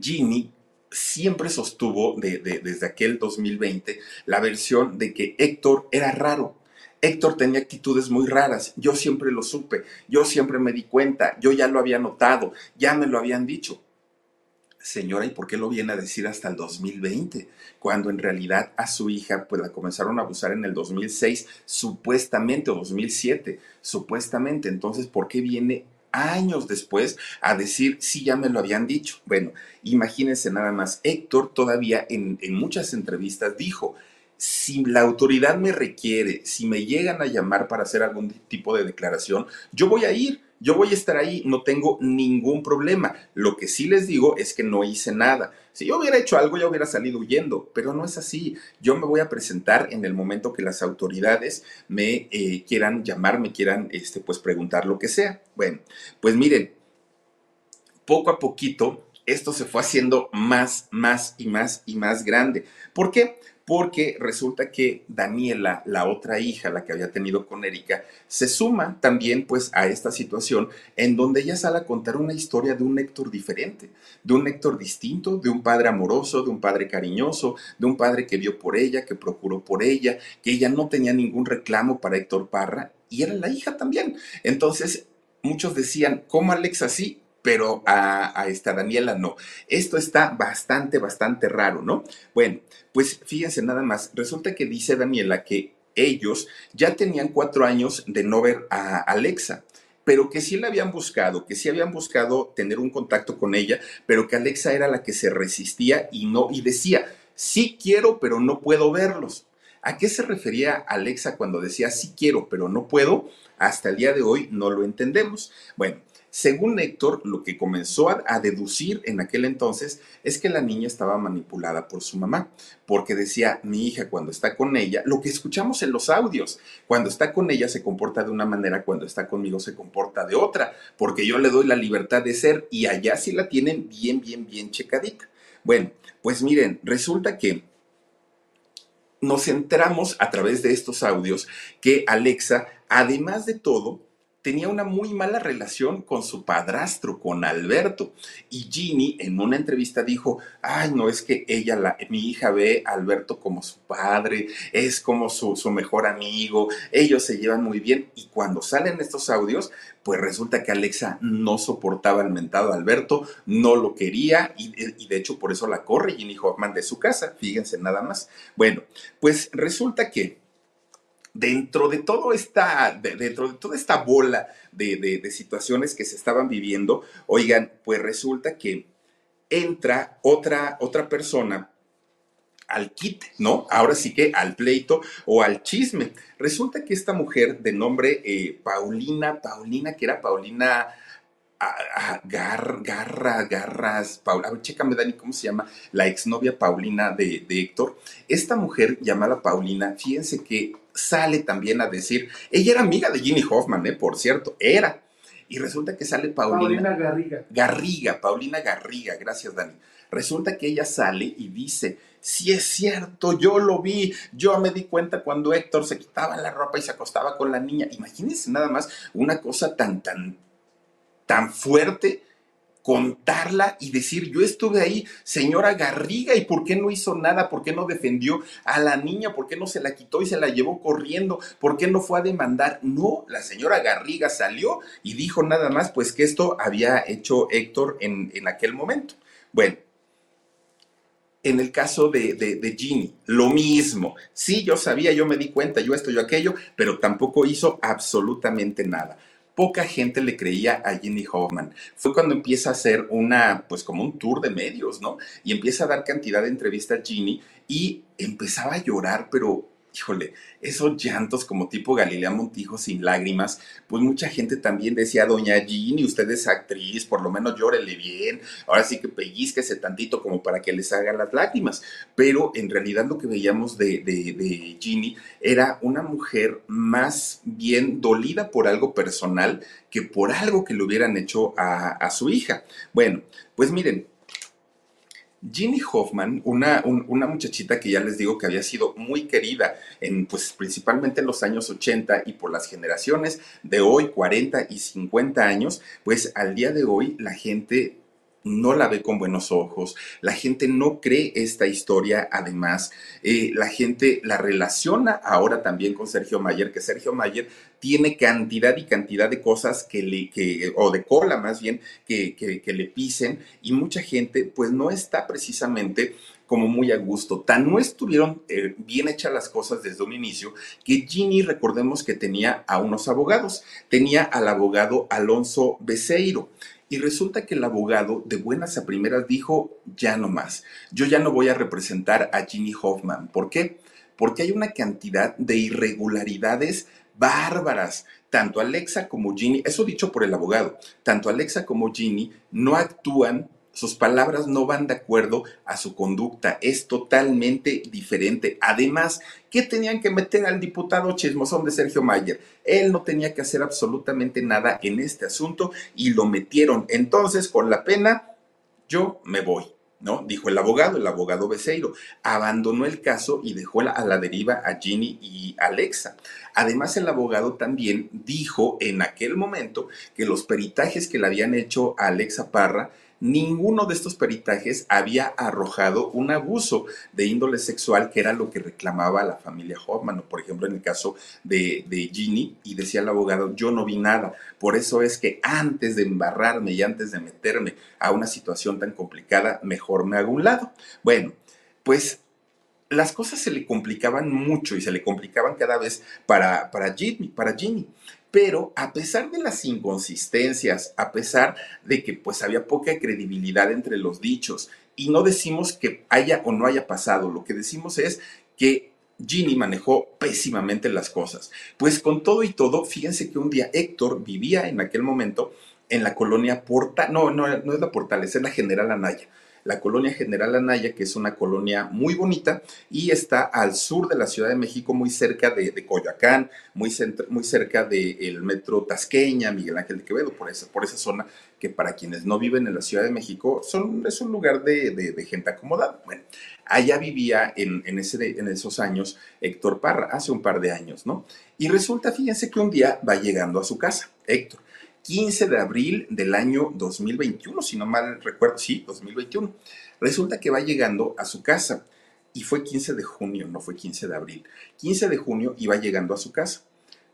Ginny siempre sostuvo desde aquel 2020 la versión de que Héctor era raro. Héctor tenía actitudes muy raras, yo siempre lo supe, yo siempre me di cuenta, yo ya lo había notado, ya me lo habían dicho. Señora, ¿y por qué lo viene a decir hasta el 2020? Cuando en realidad a su hija pues la comenzaron a abusar en el 2006, supuestamente, o 2007, supuestamente. Entonces, ¿por qué viene años después a decir, sí, ya me lo habían dicho. Bueno, imagínense nada más, Héctor todavía en, en muchas entrevistas dijo, si la autoridad me requiere, si me llegan a llamar para hacer algún tipo de declaración, yo voy a ir yo voy a estar ahí, no tengo ningún problema. Lo que sí les digo es que no hice nada. Si yo hubiera hecho algo, ya hubiera salido huyendo, pero no es así. Yo me voy a presentar en el momento que las autoridades me eh, quieran llamar, me quieran este, pues preguntar lo que sea. Bueno, pues miren, poco a poquito esto se fue haciendo más, más y más y más grande. ¿Por qué? Porque resulta que Daniela, la otra hija, la que había tenido con Erika, se suma también pues a esta situación en donde ella sale a contar una historia de un Héctor diferente, de un Héctor distinto, de un padre amoroso, de un padre cariñoso, de un padre que vio por ella, que procuró por ella, que ella no tenía ningún reclamo para Héctor Parra y era la hija también. Entonces, muchos decían, ¿cómo Alex así? Pero a, esta Daniela no. Esto está bastante, bastante raro, ¿no? Bueno, pues fíjense nada más, resulta que dice Daniela que ellos ya tenían cuatro años de no ver a Alexa pero que sí la habían buscado, que sí habían buscado tener un contacto con ella, pero que Alexa era la que se resistía y no, y decía, sí quiero, pero no puedo verlos. ¿A qué se refería Alexa cuando decía sí quiero, pero no puedo? Hasta el día de hoy no lo entendemos. Bueno, según Héctor, lo que comenzó a, deducir en aquel entonces es que la niña estaba manipulada por su mamá, porque decía, mi hija cuando está con ella, lo que escuchamos en los audios, cuando está con ella se comporta de una manera, cuando está conmigo se comporta de otra, porque yo le doy la libertad de ser y allá sí la tienen bien, bien, bien checadita. Bueno, pues miren, resulta que nos enteramos a través de estos audios que Alexa, además de todo, tenía una muy mala relación con su padrastro, con Alberto. Y Ginny en una entrevista dijo, ay, no es que ella, la, mi hija ve a Alberto como su padre, es como su, su mejor amigo, ellos se llevan muy bien. Y cuando salen estos audios, pues resulta que Alexa no soportaba al mentado Alberto, no lo quería y, y, de hecho por eso la corre Ginny Hoffman de su casa, fíjense nada más. Bueno, pues resulta que dentro de, todo esta, dentro de toda esta bola de, situaciones que se estaban viviendo, oigan, pues resulta que entra otra, otra persona al kit, ¿no? Ahora sí que al pleito o al chisme. Resulta que esta mujer de nombre eh, Paulina, Paulina, que era Paulina Gar, Garra, Garras, Paula, a ver, chécame Dani, ¿cómo se llama? La exnovia Paulina de, de Héctor. Esta mujer llamada Paulina, fíjense que sale también a decir, ella era amiga de Jimmy Hoffman, ¿eh? por cierto, era. Y resulta que sale Paulina. Paulina Garriga. Garriga, Paulina Garriga, gracias Dani. Resulta que ella sale y dice, si es cierto, yo lo vi, yo me di cuenta cuando Héctor se quitaba la ropa y se acostaba con la niña. Imagínense nada más una cosa tan, tan, tan fuerte contarla y decir, yo estuve ahí, señora Garriga, ¿y por qué no hizo nada? ¿Por qué no defendió a la niña? ¿Por qué no se la quitó y se la llevó corriendo? ¿Por qué no fue a demandar? No, la señora Garriga salió y dijo nada más, pues que esto había hecho Héctor en, en aquel momento. Bueno. En el caso de, de, de Ginny, lo mismo. Sí, yo sabía, yo me di cuenta, yo esto, yo aquello, pero tampoco hizo absolutamente nada poca gente le creía a Ginny Hoffman. Fue cuando empieza a hacer una, pues como un tour de medios, ¿no? Y empieza a dar cantidad de entrevistas a Ginny y empezaba a llorar, pero híjole, esos llantos como tipo Galilea Montijo sin lágrimas, pues mucha gente también decía, doña Ginny, usted es actriz, por lo menos llórele bien, ahora sí que pellizquese tantito como para que les hagan las lágrimas. Pero en realidad lo que veíamos de, de, Ginny era una mujer más bien dolida por algo personal que por algo que le hubieran hecho a, a su hija. Bueno, pues miren, Ginny Hoffman, una, una, muchachita que ya les digo que había sido muy querida, en, pues principalmente en los años 80 y por las generaciones de hoy, 40 y 50 años, pues al día de hoy la gente no la ve con buenos ojos, la gente no cree esta historia, además, eh, la gente la relaciona ahora también con Sergio Mayer, que Sergio Mayer tiene cantidad y cantidad de cosas que le, que, o de cola más bien, que, que, le pisen, y mucha gente pues no está precisamente como muy a gusto. Tan no estuvieron eh, bien hechas las cosas desde un inicio que Ginny, recordemos que tenía a unos abogados. Tenía al abogado Alonso Beseiro. Y resulta que el abogado de buenas a primeras dijo, ya no más, yo ya no voy a representar a Ginny Hoffman. ¿Por qué? Porque hay una cantidad de irregularidades bárbaras. Tanto Alexa como Ginny, eso dicho por el abogado, tanto Alexa como Ginny no actúan sus palabras no van de acuerdo a su conducta, es totalmente diferente. Además, ¿qué tenían que meter al diputado chismosón de Sergio Mayer? Él no tenía que hacer absolutamente nada en este asunto y lo metieron. Entonces, con la pena, yo me voy. ¿no? Dijo el abogado, el abogado Beseiro. Abandonó el caso y dejó a la deriva a Ginny y Alexa. Además, el abogado también dijo en aquel momento que los peritajes que le habían hecho a Alexa Parra ninguno de estos peritajes había arrojado un abuso de índole sexual, que era lo que reclamaba la familia Hoffman, por ejemplo en el caso de, de Ginny, y decía el abogado, yo no vi nada, por eso es que antes de embarrarme y antes de meterme a una situación tan complicada, mejor me hago un lado. Bueno, pues las cosas se le complicaban mucho y se le complicaban cada vez para, para, Ginny, para Ginny. Pero a pesar de las inconsistencias, a pesar de que pues había poca credibilidad entre los dichos y no decimos que haya o no haya pasado, lo que decimos es que Ginny manejó pésimamente las cosas. Pues con todo y todo, fíjense que un día Héctor vivía en aquel momento en la colonia Porta, no, no, no es la Portales, es la General Anaya la colonia General Anaya, que es una colonia muy bonita y está al sur de la Ciudad de México, muy cerca de, Coyoacán, muy, muy cerca del metro Tasqueña, Miguel Ángel de Quevedo, por esa, por esa zona que para quienes no viven en la Ciudad de México son, es un lugar de, gente acomodada. Bueno, allá vivía en, en, ese, en esos años Héctor Parra, hace un par de años, ¿no? Y resulta, fíjense que un día va llegando a su casa, Héctor 15 de abril del año 2021, si no mal recuerdo, sí, 2021. Resulta que va llegando a su casa y fue 15 de junio, no fue 15 de abril. 15 de junio iba llegando a su casa.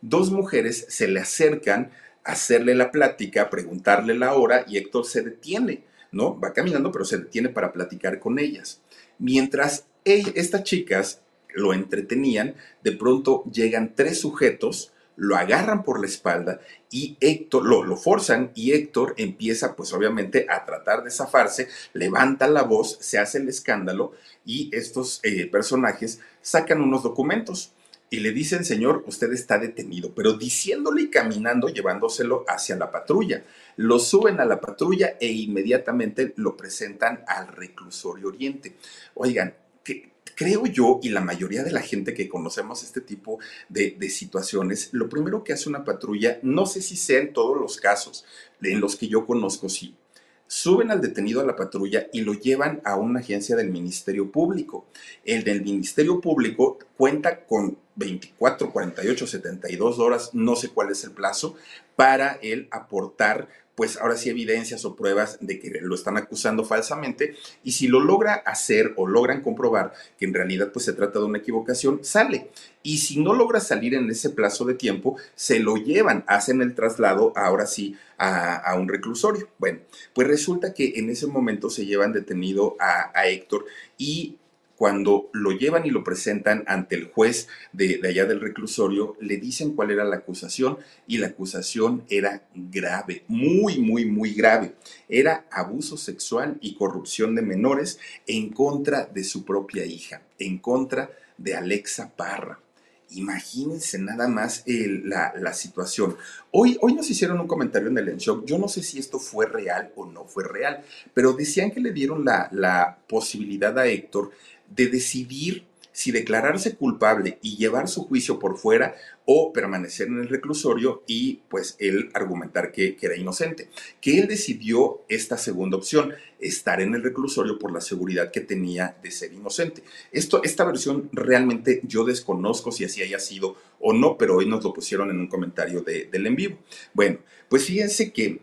Dos mujeres se le acercan a hacerle la plática, preguntarle la hora y Héctor se detiene, ¿no? Va caminando, pero se detiene para platicar con ellas. Mientras estas chicas lo entretenían, de pronto llegan tres sujetos lo agarran por la espalda y Héctor, lo, lo forzan y Héctor empieza pues obviamente a tratar de zafarse, levanta la voz, se hace el escándalo y estos eh, personajes sacan unos documentos y le dicen, señor, usted está detenido, pero diciéndole y caminando, llevándoselo hacia la patrulla. Lo suben a la patrulla e inmediatamente lo presentan al reclusorio oriente. Oigan, creo yo y la mayoría de la gente que conocemos este tipo de, situaciones, lo primero que hace una patrulla, no sé si sea en todos los casos, en los que yo conozco, sí, suben al detenido a la patrulla y lo llevan a una agencia del Ministerio Público. El del Ministerio Público cuenta con 24, 48, 72 horas, no sé cuál es el plazo, para él aportar pues ahora sí evidencias o pruebas de que lo están acusando falsamente y si lo logra hacer o logran comprobar que en realidad pues se trata de una equivocación, sale. Y si no logra salir en ese plazo de tiempo, se lo llevan, hacen el traslado ahora sí a, un reclusorio. Bueno, pues resulta que en ese momento se llevan detenido a, a Héctor y cuando lo llevan y lo presentan ante el juez de, allá del reclusorio, le dicen cuál era la acusación y la acusación era grave, muy, muy, muy grave. Era abuso sexual y corrupción de menores en contra de su propia hija, en contra de Alexa Parra. Imagínense nada más la, situación. Hoy, hoy nos hicieron un comentario en el En Shock. Yo no sé si esto fue real o no fue real, pero decían que le dieron la, la posibilidad a Héctor de decidir si declararse culpable y llevar su juicio por fuera o permanecer en el reclusorio y pues él argumentar que, era inocente. Que él decidió esta segunda opción, estar en el reclusorio por la seguridad que tenía de ser inocente. Esto, esta versión realmente yo desconozco si así haya sido o no, pero hoy nos lo pusieron en un comentario del en vivo. Bueno, pues fíjense que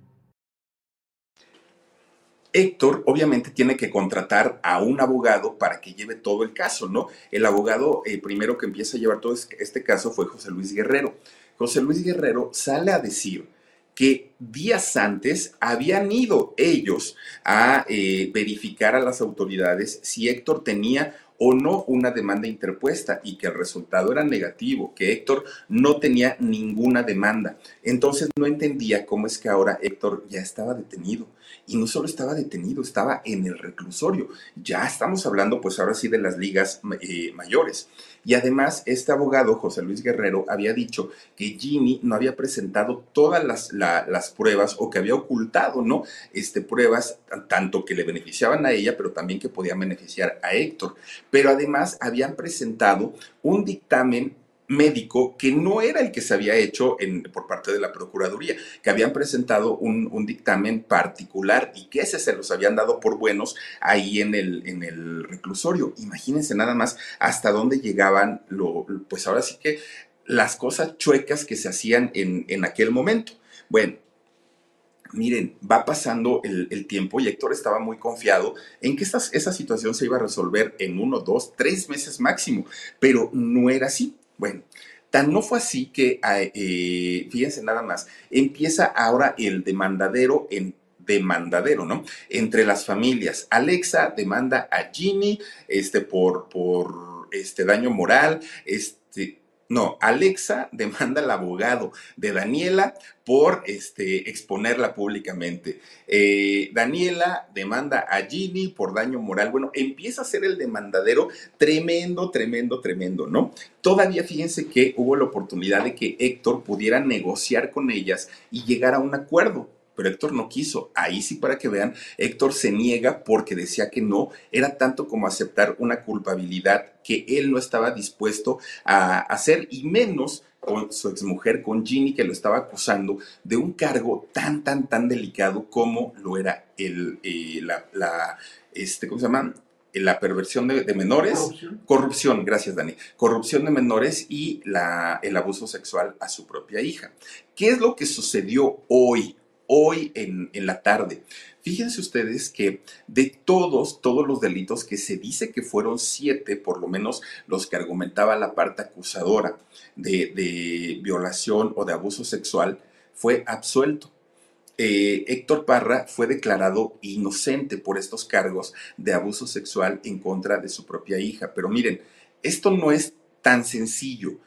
Héctor obviamente tiene que contratar a un abogado para que lleve todo el caso, ¿no? El abogado eh, primero que empieza a llevar todo este caso fue José Luis Guerrero. José Luis Guerrero sale a decir que días antes habían ido ellos a eh, verificar a las autoridades si Héctor tenía o no una demanda interpuesta y que el resultado era negativo, que Héctor no tenía ninguna demanda. Entonces no entendía cómo es que ahora Héctor ya estaba detenido. Y no solo estaba detenido, estaba en el reclusorio. Ya estamos hablando pues ahora sí de las ligas eh, mayores. Y además, este abogado, José Luis Guerrero, había dicho que Jimmy no había presentado todas las, las pruebas o que había ocultado, ¿no? Este, pruebas tanto que le beneficiaban a ella, pero también que podían beneficiar a Héctor. Pero además habían presentado un dictamen médico que no era el que se había hecho por parte de la Procuraduría, que habían presentado un, dictamen particular y que ese se los habían dado por buenos ahí en el, reclusorio. Imagínense nada más hasta dónde llegaban, lo, pues ahora sí que las cosas chuecas que se hacían en, aquel momento. Bueno, Miren, va pasando el, el tiempo y Héctor estaba muy confiado en que esta, esa situación se iba a resolver en uno, dos, tres meses máximo, pero no era así. Bueno, Tan no fue así que, eh, fíjense nada más, empieza ahora el demandadero en demandadero, ¿no? Entre las familias. Alexa demanda a Ginny este, por, por este, daño moral, este, no, Alexa demanda al abogado de Daniela por este, exponerla públicamente. Eh, Daniela demanda a Ginny por daño moral. Bueno, empieza a ser el demandadero tremendo, tremendo, tremendo, ¿no? Todavía fíjense que hubo la oportunidad de que Héctor pudiera negociar con ellas y llegar a un acuerdo pero Héctor no quiso. Ahí sí para que vean, Héctor se niega porque decía que no, era tanto como aceptar una culpabilidad que él no estaba dispuesto a hacer y menos con su exmujer, con Ginny, que lo estaba acusando de un cargo tan, tan, tan delicado como lo era el, eh, la, este, ¿cómo se llama? la perversión de, menores, corrupción. corrupción. gracias Dani, corrupción de menores y la, el abuso sexual a su propia hija. ¿Qué es lo que sucedió hoy? Hoy en, la tarde. Fíjense ustedes que de todos, todos los delitos que se dice que fueron siete, por lo menos los que argumentaba la parte acusadora de, violación o de abuso sexual, fue absuelto. Eh, Héctor Parra fue declarado inocente por estos cargos de abuso sexual en contra de su propia hija. Pero miren, esto no es tan sencillo.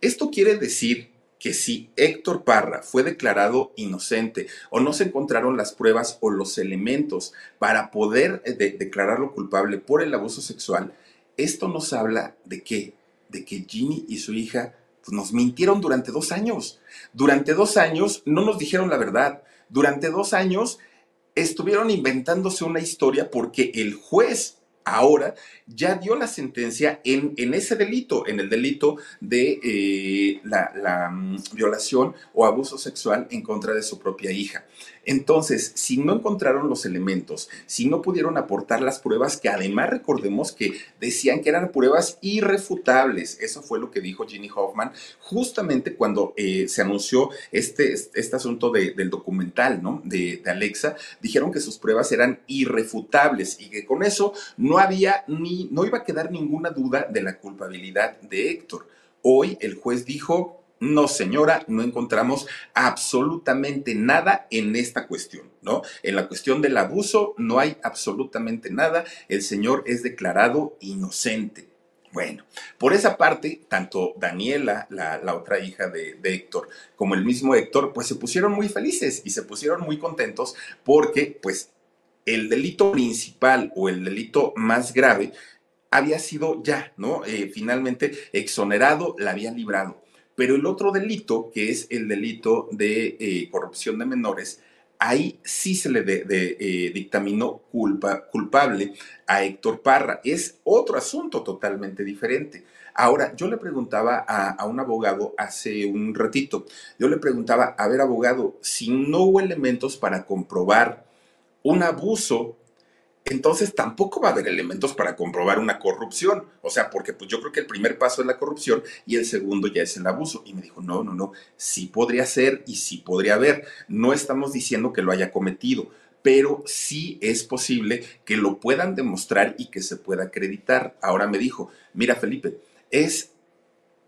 Esto quiere decir que si Héctor Parra fue declarado inocente o no se encontraron las pruebas o los elementos para poder eh, declararlo culpable por el abuso sexual, esto nos habla de qué? De que Ginny y su hija pues, nos mintieron durante dos años. Durante dos años no nos dijeron la verdad. Durante dos años estuvieron inventándose una historia porque el juez ahora ya dio la sentencia en, en ese delito, en el delito de eh, la, mm, violación o abuso sexual en contra de su propia hija. Entonces, si no encontraron los elementos, si no pudieron aportar las pruebas, que además recordemos que decían que eran pruebas irrefutables, eso fue lo que dijo Ginny Hoffman justamente cuando eh, se anunció este, este asunto del documental, ¿no? De, de Alexa, dijeron que sus pruebas eran irrefutables y que con eso no había ni, no iba a quedar ninguna duda de la culpabilidad de Héctor. Hoy el juez dijo, no, señora, no encontramos absolutamente nada en esta cuestión, ¿no? En la cuestión del abuso no hay absolutamente nada. El señor es declarado inocente. Bueno, por esa parte, tanto Daniela, la, otra hija de, Héctor, como el mismo Héctor, pues se pusieron muy felices y se pusieron muy contentos porque, pues, el delito principal o el delito más grave había sido ya, ¿no? Eh, finalmente exonerado, la habían librado. Pero el otro delito, que es el delito de eh, corrupción de menores, ahí sí se le eh, dictaminó culpa, culpable a Héctor Parra. Es otro asunto totalmente diferente. Ahora, yo le preguntaba a, a, un abogado hace un ratito, yo le preguntaba, a ver, abogado, si no hubo elementos para comprobar un abuso entonces tampoco va a haber elementos para comprobar una corrupción. O sea, porque pues yo creo que el primer paso es la corrupción y el segundo ya es el abuso. Y me dijo, no, no, no, sí podría ser y sí podría haber. No estamos diciendo que lo haya cometido, pero sí es posible que lo puedan demostrar y que se pueda acreditar. Ahora me dijo, mira Felipe, es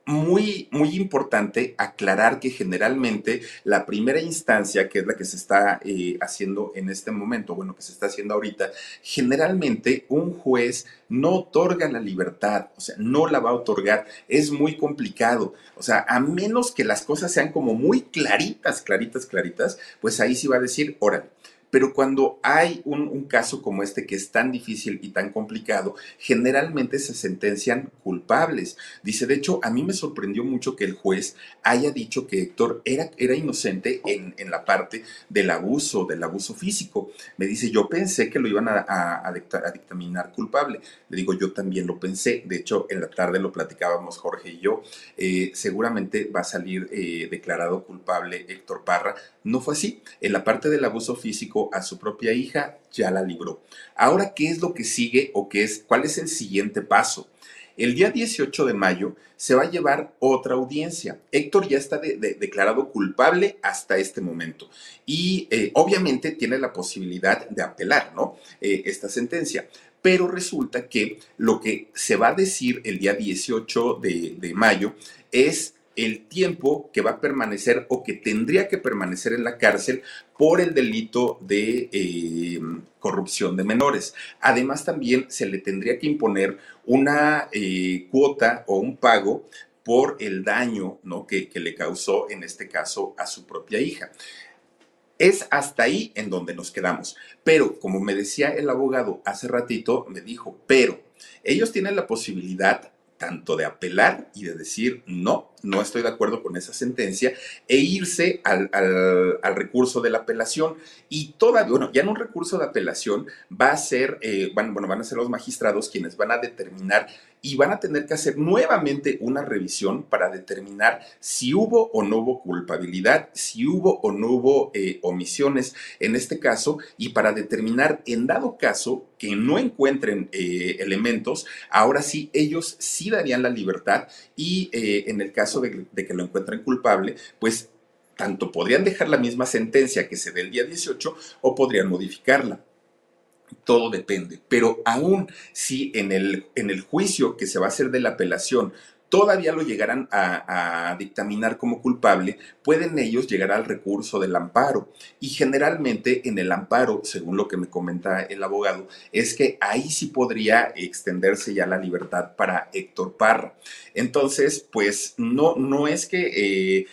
muy, muy importante aclarar que generalmente la primera instancia, que es la que se está eh, haciendo en este momento, bueno, que se está haciendo ahorita, generalmente un juez no otorga la libertad, o sea, no la va a otorgar, es muy complicado, o sea, a menos que las cosas sean como muy claritas, claritas, claritas, pues ahí sí va a decir, órale pero cuando hay un, caso como este que es tan difícil y tan complicado, generalmente se sentencian culpables. Dice, de hecho, a mí me sorprendió mucho que el juez haya dicho que Héctor era, era inocente en, la parte del abuso, del abuso físico. Me dice, yo pensé que lo iban a, dictaminar culpable. Le digo, yo también lo pensé. De hecho, en la tarde lo platicábamos Jorge y yo. Eh, seguramente va a salir eh, declarado culpable Héctor Parra. No fue así. En la parte del abuso físico, a su propia hija, ya la libró. Ahora, ¿qué es lo que sigue o qué es, cuál es el siguiente paso? El día 18 de mayo se va a llevar otra audiencia. Héctor ya está declarado culpable hasta este momento y eh, obviamente tiene la posibilidad de apelar, ¿no? Eh, esta sentencia. Pero resulta que lo que se va a decir el día 18 de, de mayo es el tiempo que va a permanecer o que tendría que permanecer en la cárcel por el delito de eh, corrupción de menores. Además, también se le tendría que imponer una eh, cuota o un pago por el daño ¿no? que, que le causó, en este caso, a su propia hija. Es hasta ahí en donde nos quedamos. Pero, como me decía el abogado hace ratito, me dijo, pero ellos tienen la posibilidad tanto de apelar y de decir no, no estoy de acuerdo con esa sentencia, e irse al, recurso de la apelación. Y todavía, bueno, ya en un recurso de apelación va a ser, eh, bueno, van a ser los magistrados quienes van a determinar y van a tener que hacer nuevamente una revisión para determinar si hubo o no hubo culpabilidad, si hubo o no hubo eh, omisiones en este caso, y para determinar, en dado caso que no encuentren eh, elementos, ahora sí, ellos sí darían la libertad y en el caso de, de que lo encuentren culpable, pues tanto podrían dejar la misma sentencia que se dé el día 18 o podrían modificarla todo depende. Pero aún si en el, en el juicio que se va a hacer de la apelación todavía lo llegaran a, dictaminar como culpable, pueden ellos llegar al recurso del amparo. Y generalmente en el amparo, según lo que me comenta el abogado, es que ahí sí podría extenderse ya la libertad para Héctor Parra. Entonces, pues no, no es que eh,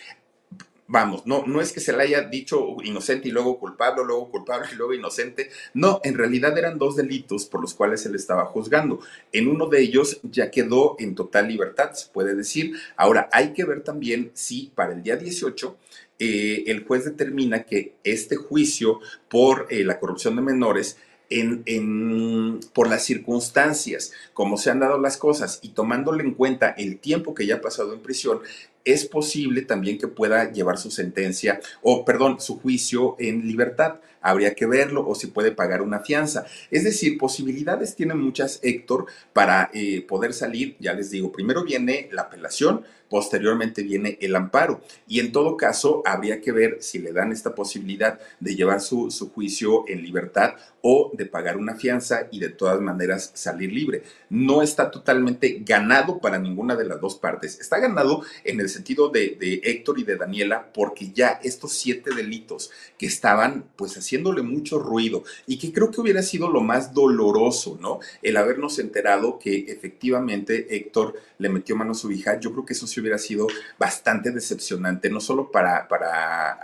Vamos, no, no es que se le haya dicho inocente y luego culpable, luego culpable y luego inocente. No, en realidad eran dos delitos por los cuales se le estaba juzgando. En uno de ellos ya quedó en total libertad, se puede decir. Ahora, hay que ver también si para el día 18 eh, el juez determina que este juicio por eh, la corrupción de menores en, por las circunstancias, como se han dado las cosas y tomándole en cuenta el tiempo que ya ha pasado en prisión, es posible también que pueda llevar su sentencia o, perdón, su juicio en libertad. Habría que verlo o si puede pagar una fianza. Es decir, posibilidades tiene muchas Héctor para eh, poder salir. Ya les digo, primero viene la apelación, posteriormente viene el amparo. Y en todo caso, habría que ver si le dan esta posibilidad de llevar su, su juicio en libertad o de pagar una fianza y de todas maneras salir libre. No está totalmente ganado para ninguna de las dos partes. Está ganado en el sentido de, de Héctor y de Daniela porque ya estos siete delitos que estaban pues haciéndole mucho ruido y que creo que hubiera sido lo más doloroso, ¿no? El habernos enterado que efectivamente Héctor le metió mano a su hija, yo creo que eso sí hubiera sido bastante decepcionante, no solo para, para,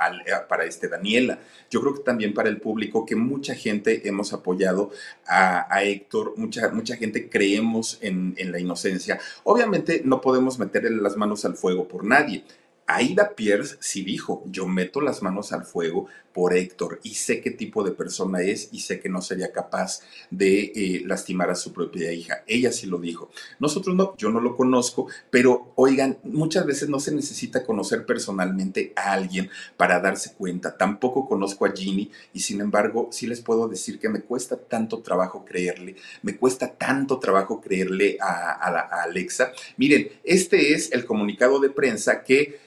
para este Daniela, yo creo que también para el público, que mucha gente hemos apoyado a, Héctor, mucha, mucha gente creemos en, en la inocencia. Obviamente no podemos meterle las manos al fuego por nadie. Aida Pierce sí dijo, yo meto las manos al fuego por Héctor y sé qué tipo de persona es y sé que no sería capaz de eh, lastimar a su propia hija. Ella sí lo dijo. Nosotros no, yo no lo conozco, pero oigan, muchas veces no se necesita conocer personalmente a alguien para darse cuenta. Tampoco conozco a Ginny y sin embargo sí les puedo decir que me cuesta tanto trabajo creerle, me cuesta tanto trabajo creerle a, Alexa. Miren, este es el comunicado de prensa que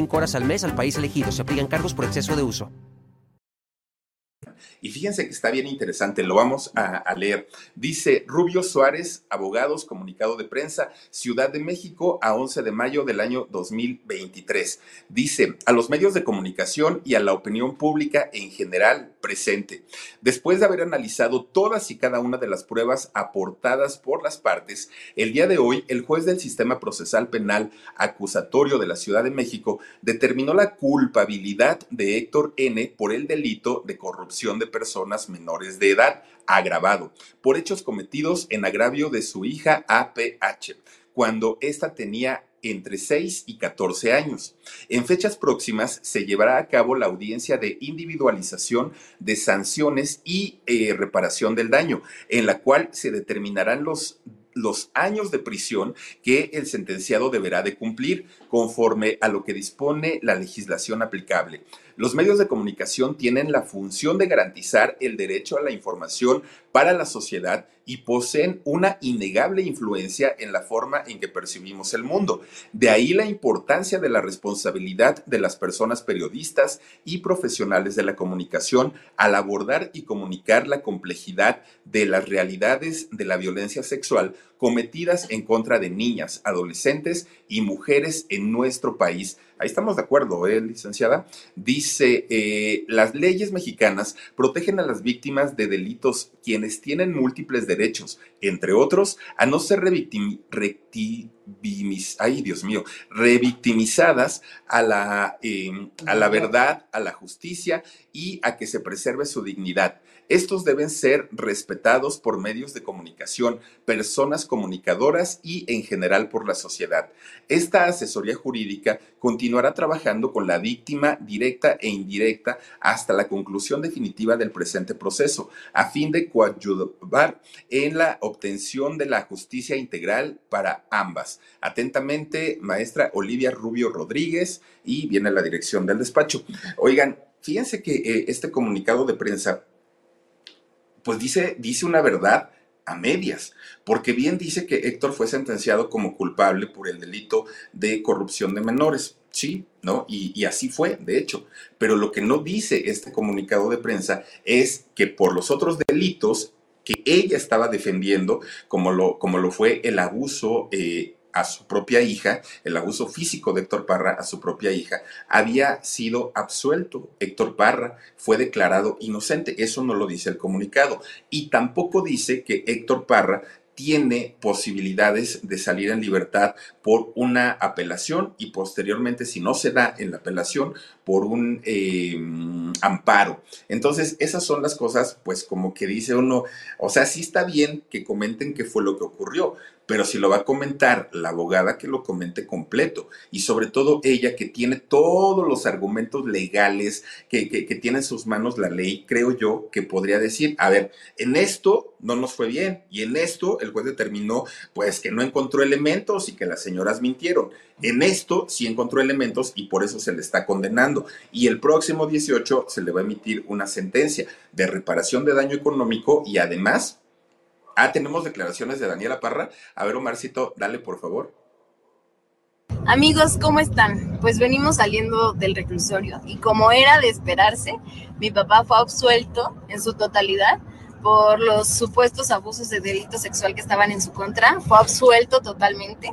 5 horas al mes al país elegido. Se aplican cargos por exceso de uso. Y fíjense que está bien interesante, lo vamos a, leer. Dice Rubio Suárez, abogados, comunicado de prensa, Ciudad de México, a 11 de mayo del año 2023. Dice, a los medios de comunicación y a la opinión pública en general presente. Después de haber analizado todas y cada una de las pruebas aportadas por las partes, el día de hoy el juez del sistema procesal penal acusatorio de la Ciudad de México determinó la culpabilidad de Héctor N por el delito de corrupción de personas menores de edad agravado por hechos cometidos en agravio de su hija APH cuando ésta tenía entre 6 y 14 años. En fechas próximas se llevará a cabo la audiencia de individualización de sanciones y eh, reparación del daño, en la cual se determinarán los los años de prisión que el sentenciado deberá de cumplir conforme a lo que dispone la legislación aplicable. Los medios de comunicación tienen la función de garantizar el derecho a la información para la sociedad y poseen una innegable influencia en la forma en que percibimos el mundo. De ahí la importancia de la responsabilidad de las personas periodistas y profesionales de la comunicación al abordar y comunicar la complejidad de las realidades de la violencia sexual cometidas en contra de niñas, adolescentes y mujeres en nuestro país. Ahí estamos de acuerdo, ¿eh, licenciada? Dice, eh, las leyes mexicanas protegen a las víctimas de delitos quienes tienen múltiples derechos, entre otros, a no ser ay, Dios mío, revictimizadas a la, em, a la verdad, a la justicia y a que se preserve su dignidad. Estos deben ser respetados por medios de comunicación, personas comunicadoras y en general por la sociedad. Esta asesoría jurídica continuará trabajando con la víctima directa e indirecta hasta la conclusión definitiva del presente proceso, a fin de coadyuvar en la obtención de la justicia integral para ambas. Atentamente, maestra Olivia Rubio Rodríguez, y viene la dirección del despacho. Oigan, fíjense que eh, este comunicado de prensa pues dice, dice una verdad a medias, porque bien dice que Héctor fue sentenciado como culpable por el delito de corrupción de menores, sí, ¿no? Y, así fue, de hecho. Pero lo que no dice este comunicado de prensa es que por los otros delitos que ella estaba defendiendo, como lo, como lo fue el abuso eh, a su propia hija, el abuso físico de Héctor Parra a su propia hija, había sido absuelto. Héctor Parra fue declarado inocente. Eso no lo dice el comunicado. Y tampoco dice que Héctor Parra tiene posibilidades de salir en libertad por una apelación y posteriormente, si no se da en la apelación, por un eh, amparo. Entonces, esas son las cosas, pues como que dice uno, o sea, sí está bien que comenten qué fue lo que ocurrió, pero si lo va a comentar la abogada, que lo comente completo. Y sobre todo ella, que tiene todos los argumentos legales, que, tiene en sus manos la ley, creo yo, que podría decir, a ver, en esto no nos fue bien, y en esto el juez determinó, pues, que no encontró elementos y que las señoras mintieron. En esto sí encontró elementos y por eso se le está condenando. Y el próximo 18 se le va a emitir una sentencia de reparación de daño económico y además Ah, tenemos declaraciones de Daniela Parra. A ver, Omarcito, dale por favor. Amigos, ¿cómo están? Pues venimos saliendo del reclusorio y como era de esperarse, mi papá fue absuelto en su totalidad por los supuestos abusos de delito sexual que estaban en su contra. Fue absuelto totalmente.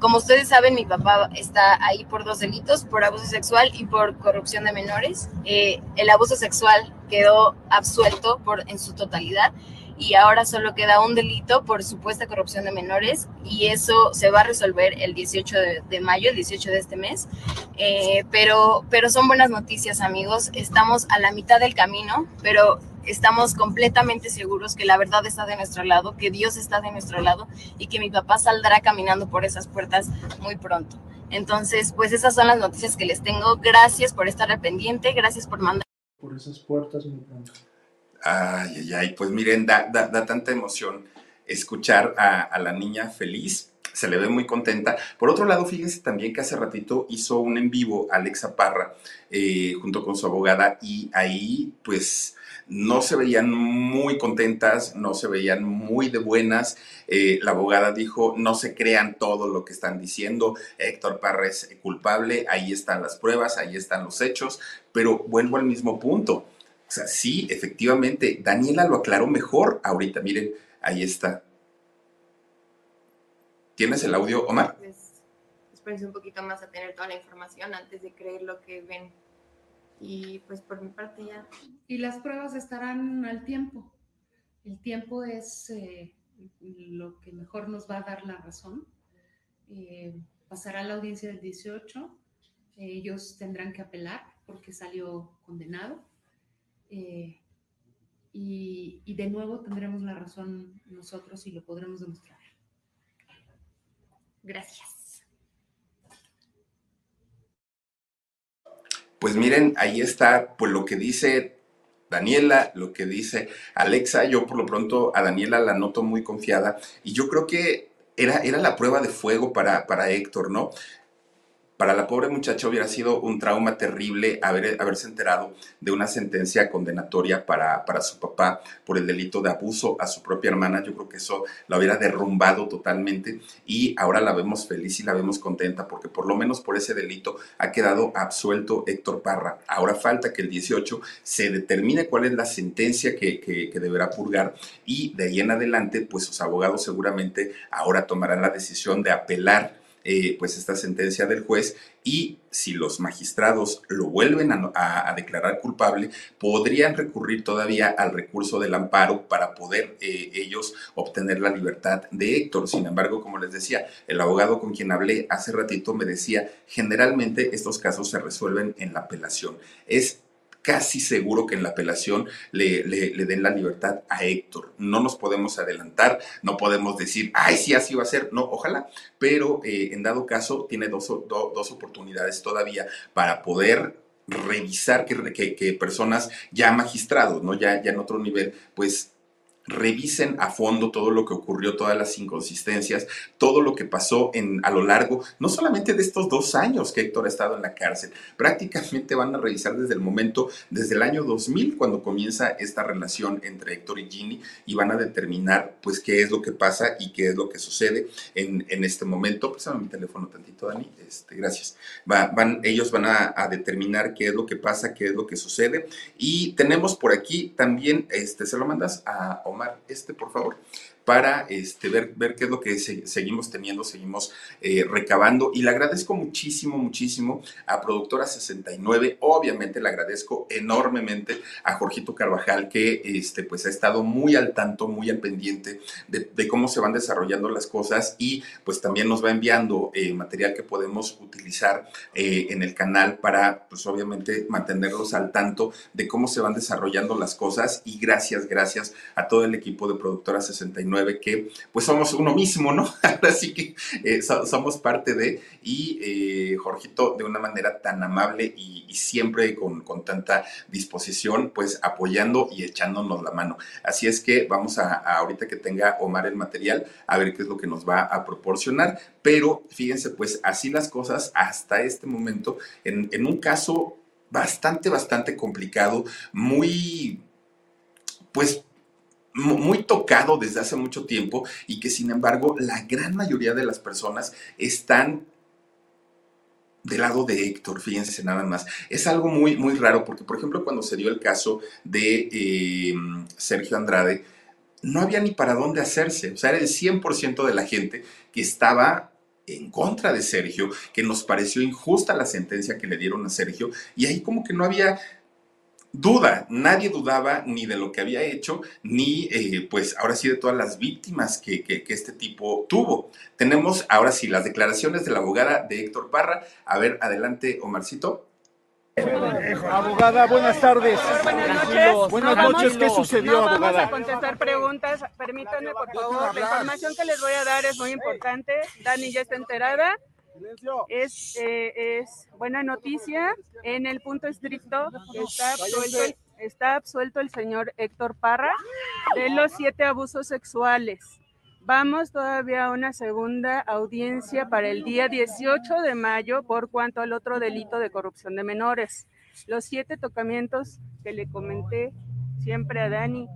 Como ustedes saben, mi papá está ahí por dos delitos, por abuso sexual y por corrupción de menores. Eh, el abuso sexual quedó absuelto por, en su totalidad y ahora solo queda un delito por supuesta corrupción de menores y eso se va a resolver el 18 de, mayo, el 18 de este mes. Eh, pero, pero son buenas noticias, amigos. Estamos a la mitad del camino, pero estamos completamente seguros que la verdad está de nuestro lado, que Dios está de nuestro lado y que mi papá saldrá caminando por esas puertas muy pronto. Entonces, pues esas son las noticias que les tengo. Gracias por estar al pendiente, gracias por mandar. Por esas puertas muy pronto. Ay, ay, ay, pues miren, da, da, tanta emoción escuchar a, la niña feliz. Se le ve muy contenta. Por otro lado, fíjense también que hace ratito hizo un en vivo Alexa Parra eh, junto con su abogada y ahí pues no se veían muy contentas, no se veían muy de buenas. Eh, la abogada dijo, no se crean todo lo que están diciendo, Héctor Parra es culpable, ahí están las pruebas, ahí están los hechos, pero vuelvo al mismo punto sea, sí, efectivamente, Daniela lo aclaró mejor ahorita. Miren, ahí está. ¿Tienes el audio, Omar? Pues, un poquito más a tener toda la información antes de creer lo que ven. Y pues por mi parte ya. Y las pruebas estarán al tiempo. El tiempo es eh, lo que mejor nos va a dar la razón. Eh, pasará la audiencia del 18. ellos tendrán que apelar porque salió condenado eh, y, de nuevo tendremos la razón nosotros y lo podremos demostrar. Gracias. Pues miren, ahí está pues lo que dice Daniela, lo que dice Alexa. Yo por lo pronto a Daniela la noto muy confiada y yo creo que era, era la prueba de fuego para, para Héctor, ¿no? Para la pobre muchacha hubiera sido un trauma terrible haber, haberse enterado de una sentencia condenatoria para, para su papá por el delito de abuso a su propia hermana. Yo creo que eso la hubiera derrumbado totalmente y ahora la vemos feliz y la vemos contenta porque por lo menos por ese delito ha quedado absuelto Héctor Parra. Ahora falta que el 18 se determine cuál es la sentencia que, que, que deberá purgar y de ahí en adelante pues sus abogados seguramente ahora tomarán la decisión de apelar eh, pues esta sentencia del juez y si los magistrados lo vuelven a, declarar culpable, podrían recurrir todavía al recurso del amparo para poder eh, ellos obtener la libertad de Héctor. Sin embargo, como les decía, el abogado con quien hablé hace ratito me decía, generalmente estos casos se resuelven en la apelación. Es casi seguro que en la apelación le, le, le, den la libertad a Héctor. No nos podemos adelantar, no podemos decir, ay, sí, así va a ser. No, ojalá, pero eh, en dado caso tiene dos, do, dos oportunidades todavía para poder revisar que, que, que, personas ya magistrados, ¿no? Ya, ya en otro nivel, pues revisen a fondo todo lo que ocurrió, todas las inconsistencias, todo lo que pasó en, a lo largo, no solamente de estos dos años que Héctor ha estado en la cárcel, prácticamente van a revisar desde el momento, desde el año 2000, cuando comienza esta relación entre Héctor y Ginny, y van a determinar, pues, qué es lo que pasa y qué es lo que sucede en, en este momento. Pásame mi teléfono tantito, Dani, este, gracias. Va, van, ellos van a, a, determinar qué es lo que pasa, qué es lo que sucede, y tenemos por aquí también, este, se lo mandas a Omar, este, por favor, para este, ver, ver qué es lo que se, seguimos teniendo, seguimos eh, recabando. Y le agradezco muchísimo, muchísimo a Productora 69. Obviamente le agradezco enormemente a Jorgito Carvajal, que este, pues, ha estado muy al tanto, muy al pendiente de, de cómo se van desarrollando las cosas y pues también nos va enviando eh, material que podemos utilizar eh, en el canal para, pues obviamente, mantenerlos al tanto de cómo se van desarrollando las cosas. Y gracias, gracias a todo el equipo de Productora 69 que pues somos uno mismo, ¿no? Así que eh, so, somos parte de, y eh, Jorgito de una manera tan amable y, y siempre con, con, tanta disposición, pues apoyando y echándonos la mano. Así es que vamos a, a, ahorita que tenga Omar el material, a ver qué es lo que nos va a proporcionar, pero fíjense, pues así las cosas hasta este momento, en, en un caso bastante, bastante complicado, muy, pues muy tocado desde hace mucho tiempo y que sin embargo la gran mayoría de las personas están del lado de Héctor, fíjense nada más. Es algo muy, muy raro porque, por ejemplo, cuando se dio el caso de eh, Sergio Andrade, no había ni para dónde hacerse. O sea, era el 100% de la gente que estaba en contra de Sergio, que nos pareció injusta la sentencia que le dieron a Sergio, y ahí como que no había duda, nadie dudaba ni de lo que había hecho, ni eh, pues ahora sí de todas las víctimas que, que, que, este tipo tuvo. Tenemos ahora sí las declaraciones de la abogada de Héctor Parra. A ver, adelante, Omarcito. Abogada, buenas tardes. Buenas noches. Buenas noches. ¿Qué sucedió, no abogada? Vamos a contestar preguntas. Permítanme, por favor. La información que les voy a dar es muy importante. Dani ya está enterada. Es, eh, es, buena noticia. En el punto estricto está absuelto, el, está absuelto el señor Héctor Parra de los siete abusos sexuales. Vamos todavía a una segunda audiencia para el día 18 de mayo por cuanto al otro delito de corrupción de menores. Los siete tocamientos que le comenté siempre a Dani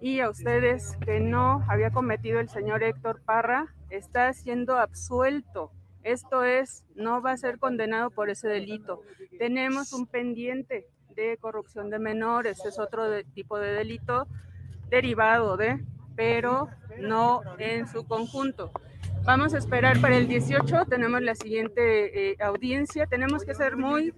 y a ustedes que no había cometido el señor Héctor Parra está siendo absuelto esto es, no va a ser condenado por ese delito. Tenemos un pendiente de corrupción de menores, es otro de, tipo de delito derivado de, pero no en su conjunto. Vamos a esperar para el 18, tenemos la siguiente eh, audiencia, tenemos que ser muy,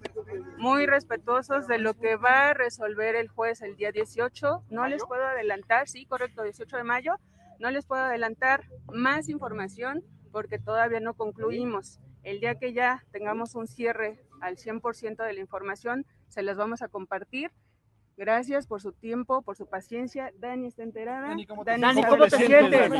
muy respetuosos de lo que va a resolver el juez el día 18. No les puedo adelantar, sí, correcto, 18 de mayo, no les puedo adelantar más información porque todavía no concluimos. El día que ya tengamos un cierre al 100% de la información, se las vamos a compartir. Gracias por su tiempo, por su paciencia. Dani está enterada. Dani, ¿cómo te Dani, sientes? ¿cómo te sientes?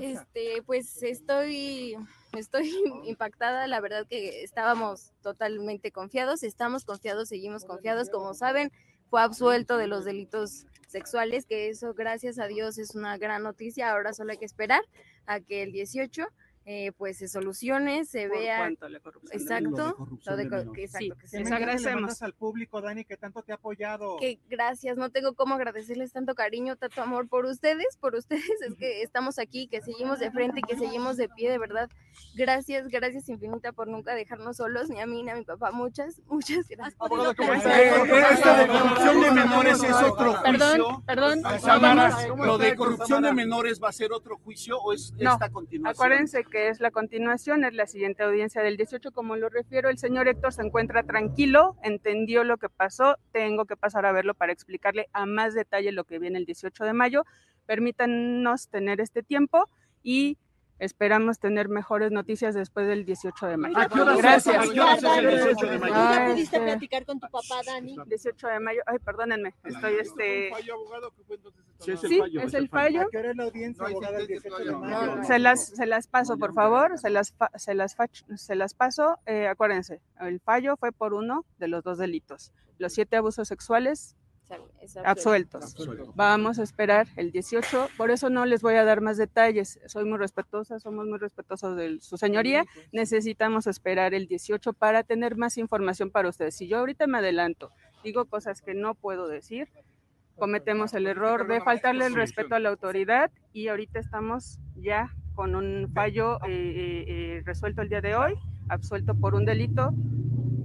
Este, pues estoy, estoy impactada. La verdad que estábamos totalmente confiados, estamos confiados, seguimos confiados. Como saben, fue absuelto de los delitos sexuales, que eso, gracias a Dios, es una gran noticia. Ahora solo hay que esperar a que el 18 eh, pues se solucione, se Por vea cuanto a la corrupción. exacto, lo de co- menores. que, exacto, Sí, que se les agradecemos. al público, Dani, que tanto te ha apoyado. que gracias, no tengo cómo agradecerles tanto cariño, tanto amor por ustedes, por ustedes, es que estamos aquí, que seguimos de frente, que seguimos de pie, de verdad. Gracias, gracias infinita por nunca dejarnos solos, ni a mí ni a mi papá, muchas, muchas gracias. Abogado, ¿cómo está? De corrupción de menores es otro juicio. Perdón, perdón. ¿lo de corrupción de menores va a ser otro juicio o es esta continuación? Acuérdense que es la continuación, es la siguiente audiencia del 18, como lo refiero, el señor Héctor se encuentra tranquilo, entendió lo que pasó, tengo que pasar a verlo para explicarle a más detalle lo que viene el 18 de mayo. Permítanos tener este tiempo y esperamos tener mejores noticias después del 18 de mayo. Gracias. ¿A qué horas es el 18 de mayo? ¿Ya pudiste platicar con tu papá, Dani? 18 de mayo, ay, perdónenme, estoy este... Sí, es el fallo, es el fallo. qué hora es la audiencia, abogada, el 18 de No, mayo? no. Se las, se las paso, por favor, se las, fa- se las, se las paso. Eh, acuérdense, el fallo fue por uno de los dos delitos, los siete abusos sexuales Es absueltos. Vamos a esperar el 18, por eso no les voy a dar más detalles. Soy muy respetuosa, somos muy respetuosos de su señoría. Necesitamos esperar el 18 para tener más información para ustedes. Si yo ahorita me adelanto, digo cosas que no puedo decir, cometemos el error de faltarle el respeto a la autoridad y ahorita estamos ya con un fallo eh, eh, eh, resuelto el día de hoy, absuelto por un delito.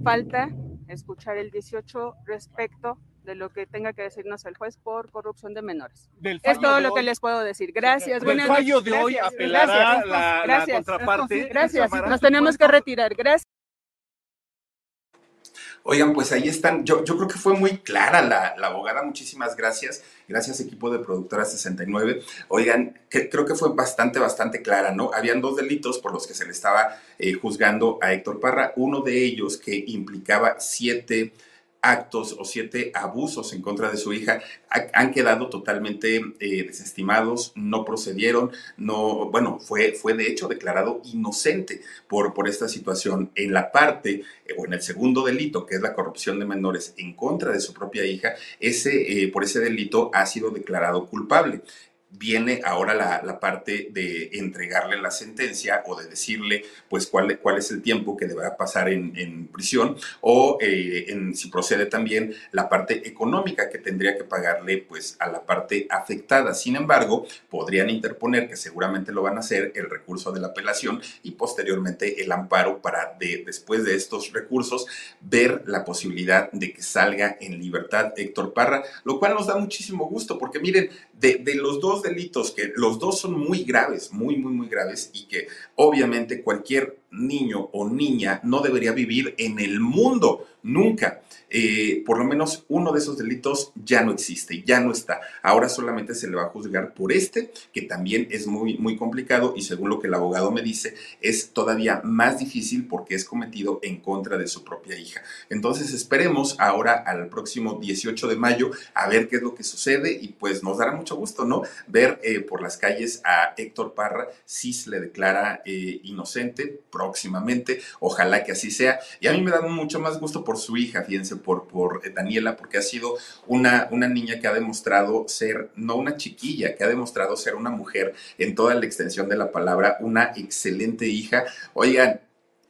Falta escuchar el 18 respecto de lo que tenga que decirnos el juez por corrupción de menores. Del Es todo lo que hoy- les puedo decir. Gracias. Del buenas fallo noches. de hoy Gracias, apelará gracias, la, la gracias. contraparte. Gracias. Nos tenemos que retirar. Gracias. Oigan, pues ahí están. Yo, yo creo que fue muy clara la, la abogada. Muchísimas gracias. Gracias, equipo de Productora 69. Oigan, que, creo que fue bastante, bastante clara, ¿no? Habían dos delitos por los que se le estaba eh, juzgando a Héctor Parra. Uno de ellos que implicaba siete actos o siete abusos en contra de su hija ha- han quedado totalmente eh, desestimados, no procedieron, no, bueno, fue, fue de hecho declarado inocente por, por esta situación. En la parte eh, o en el segundo delito, que es la corrupción de menores en contra de su propia hija, ese, eh, por ese delito ha sido declarado culpable. Viene ahora la, la parte de entregarle la sentencia o de decirle pues cuál, cuál es el tiempo que deberá pasar en, prisión o eh, en, si procede también la parte económica que tendría que pagarle pues a la parte afectada. Sin embargo, podrían interponer, que seguramente lo van a hacer, el recurso de la apelación y posteriormente el amparo para de, después de estos recursos ver la posibilidad de que salga en libertad Héctor Parra, lo cual nos da muchísimo gusto porque miren, de, los dos delitos, que los dos son muy graves, muy, muy, muy graves y que obviamente cualquier niño o niña no debería vivir en el mundo, nunca. Eh, por lo menos uno de esos delitos ya no existe, ya no está. Ahora solamente se le va a juzgar por este, que también es muy, muy complicado y según lo que el abogado me dice, es todavía más difícil porque es cometido en contra de su propia hija. Entonces esperemos ahora al próximo 18 de mayo a ver qué es lo que sucede y pues nos dará mucho gusto, ¿no? Ver eh, por las calles a Héctor Parra si se le declara eh, inocente próximamente, ojalá que así sea. Y a mí me da mucho más gusto por su hija, fíjense, por, por eh, Daniela, porque ha sido una, una niña que ha demostrado ser, no una chiquilla, que ha demostrado ser una mujer en toda la extensión de la palabra, una excelente hija. Oigan,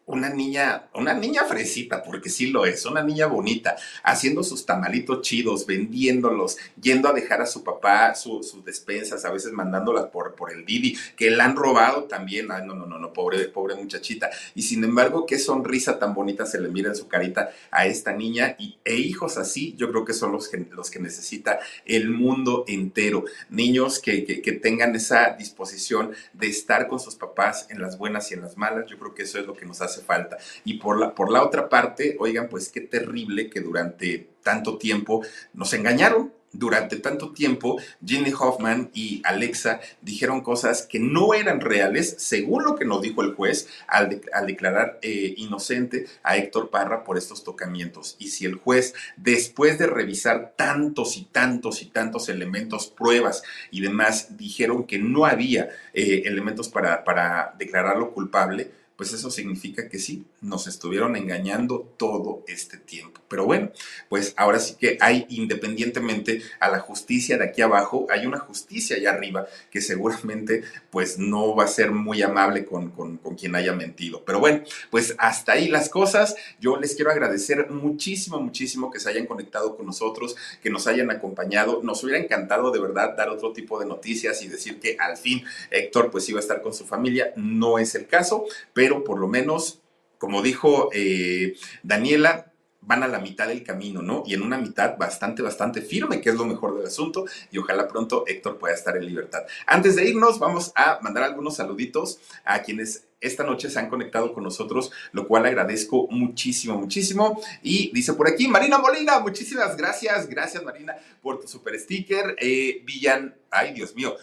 una niña, una niña fresita, porque sí lo es, una niña bonita, haciendo sus tamalitos chidos, vendiéndolos, yendo a dejar a su papá su- sus despensas, a veces mandándolas por, por el Didi, que la han robado también. Ay, no, no, no, no, pobre, pobre muchachita. Y sin embargo, qué sonrisa tan bonita se le mira en su carita a esta niña. Y, e hijos así, yo creo que son los que, los que necesita el mundo entero. Niños que, que, que tengan esa disposición de estar con sus papás en las buenas y en las malas. Yo creo que eso es lo que nos hace falta. Y por la, por la otra parte, oigan, pues qué terrible que durante tanto tiempo nos engañaron. durante tanto tiempo, Ginny Hoffman y Alexa dijeron cosas que no eran reales, según lo que nos dijo el juez al, al declarar eh, inocente a Héctor Parra por estos tocamientos. Y si el juez, después de revisar tantos y tantos y tantos elementos, pruebas y demás, dijeron que no había eh, elementos para, para declararlo culpable, pues eso significa que sí, nos estuvieron engañando todo este tiempo. Pero bueno, pues ahora sí que hay, independientemente a la justicia de aquí abajo, hay una justicia allá arriba que seguramente pues no va a ser muy amable con, con, con quien haya mentido. Pero bueno, pues hasta ahí las cosas. Yo les quiero agradecer muchísimo, muchísimo que se hayan conectado con nosotros, que nos hayan acompañado. Nos hubiera encantado de verdad dar otro tipo de noticias y decir que al fin Héctor pues iba a estar con su familia. No es el caso, pero por lo menos, como dijo eh, Daniela, van a la mitad del camino, ¿no? Y en una mitad bastante, bastante firme, que es lo mejor del asunto, y ojalá pronto Héctor pueda estar en libertad. Antes de irnos, vamos a mandar algunos saluditos a quienes esta noche se han conectado con nosotros, lo cual agradezco muchísimo, muchísimo. Y dice por aquí, Marina Molina, muchísimas gracias, gracias Marina por tu super sticker. Eh, Villan, ay Dios mío,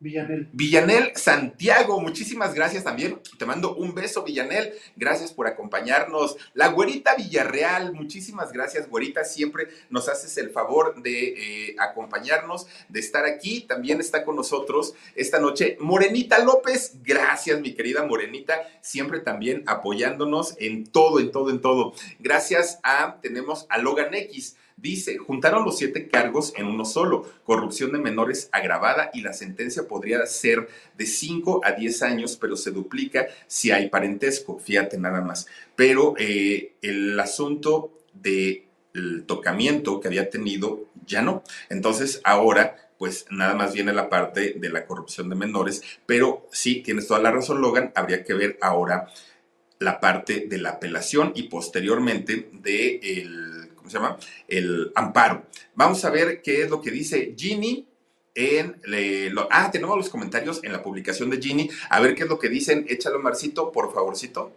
Villanel. Villanel Santiago, muchísimas gracias también. Te mando un beso, Villanel. Gracias por acompañarnos. La güerita Villarreal, muchísimas gracias, güerita. Siempre nos haces el favor de eh, acompañarnos, de estar aquí. También está con nosotros esta noche Morenita López. Gracias, mi querida Morenita. Siempre también apoyándonos en todo, en todo, en todo. Gracias a, tenemos a Logan X. Dice, juntaron los siete cargos en uno solo, corrupción de menores agravada y la sentencia podría ser de 5 a 10 años, pero se duplica si hay parentesco, fíjate nada más. Pero eh, el asunto del tocamiento que había tenido ya no. Entonces ahora pues nada más viene la parte de la corrupción de menores, pero sí, tienes toda la razón, Logan, habría que ver ahora la parte de la apelación y posteriormente de el, ¿cómo se llama? El amparo. Vamos a ver qué es lo que dice Ginny en ah, tenemos los comentarios en la publicación de Ginny. A ver qué es lo que dicen. Échalo, Marcito, por favorcito.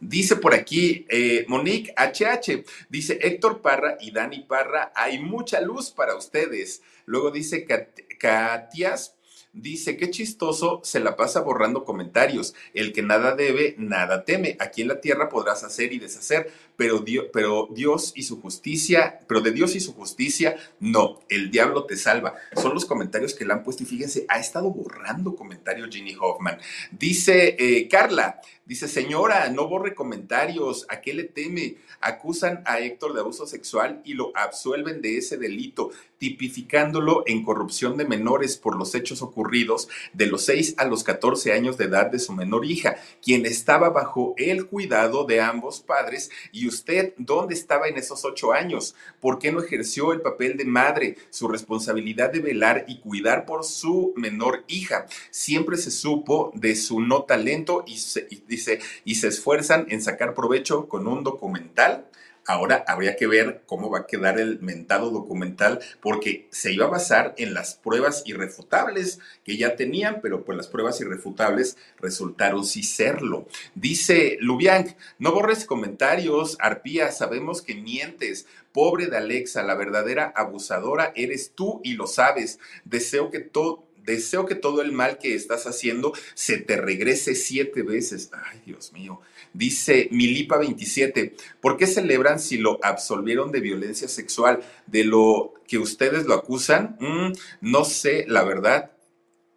Dice por aquí eh, Monique HH, dice Héctor Parra y Dani Parra, hay mucha luz para ustedes. Luego dice Kat- Katias, dice qué chistoso, se la pasa borrando comentarios. El que nada debe, nada teme. Aquí en la tierra podrás hacer y deshacer, pero Dios, pero Dios y su justicia, pero de Dios y su justicia, no, el diablo te salva. Son los comentarios que le han puesto y fíjense, ha estado borrando comentarios Ginny Hoffman. Dice eh, Carla, dice señora, no borre comentarios, ¿a qué le teme? Acusan a Héctor de abuso sexual y lo absuelven de ese delito, tipificándolo en corrupción de menores por los hechos ocurridos de los 6 a los 14 años de edad de su menor hija, quien estaba bajo el cuidado de ambos padres. ¿Y usted dónde estaba en esos ocho años? ¿Por qué no ejerció el papel de madre, su responsabilidad de velar y cuidar por su menor hija? Siempre se supo de su no talento y, se, dice, y se esfuerzan en sacar provecho con un documental. Ahora habría que ver cómo va a quedar el mentado documental, porque se iba a basar en las pruebas irrefutables que ya tenían, pero pues las pruebas irrefutables resultaron sí serlo. Dice Lubianc, no borres comentarios, Arpía, sabemos que mientes. Pobre de Alexa, la verdadera abusadora eres tú y lo sabes. Deseo que todo... Deseo que todo el mal que estás haciendo se te regrese siete veces. Ay, Dios mío. Dice Milipa 27, ¿por qué celebran si lo absolvieron de violencia sexual? De lo que ustedes lo acusan, Mm, no sé, la verdad,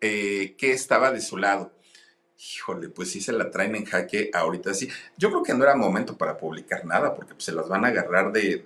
eh, qué estaba de su lado. Híjole, pues sí se la traen en jaque ahorita sí. Yo creo que no era momento para publicar nada, porque pues, se las van a agarrar de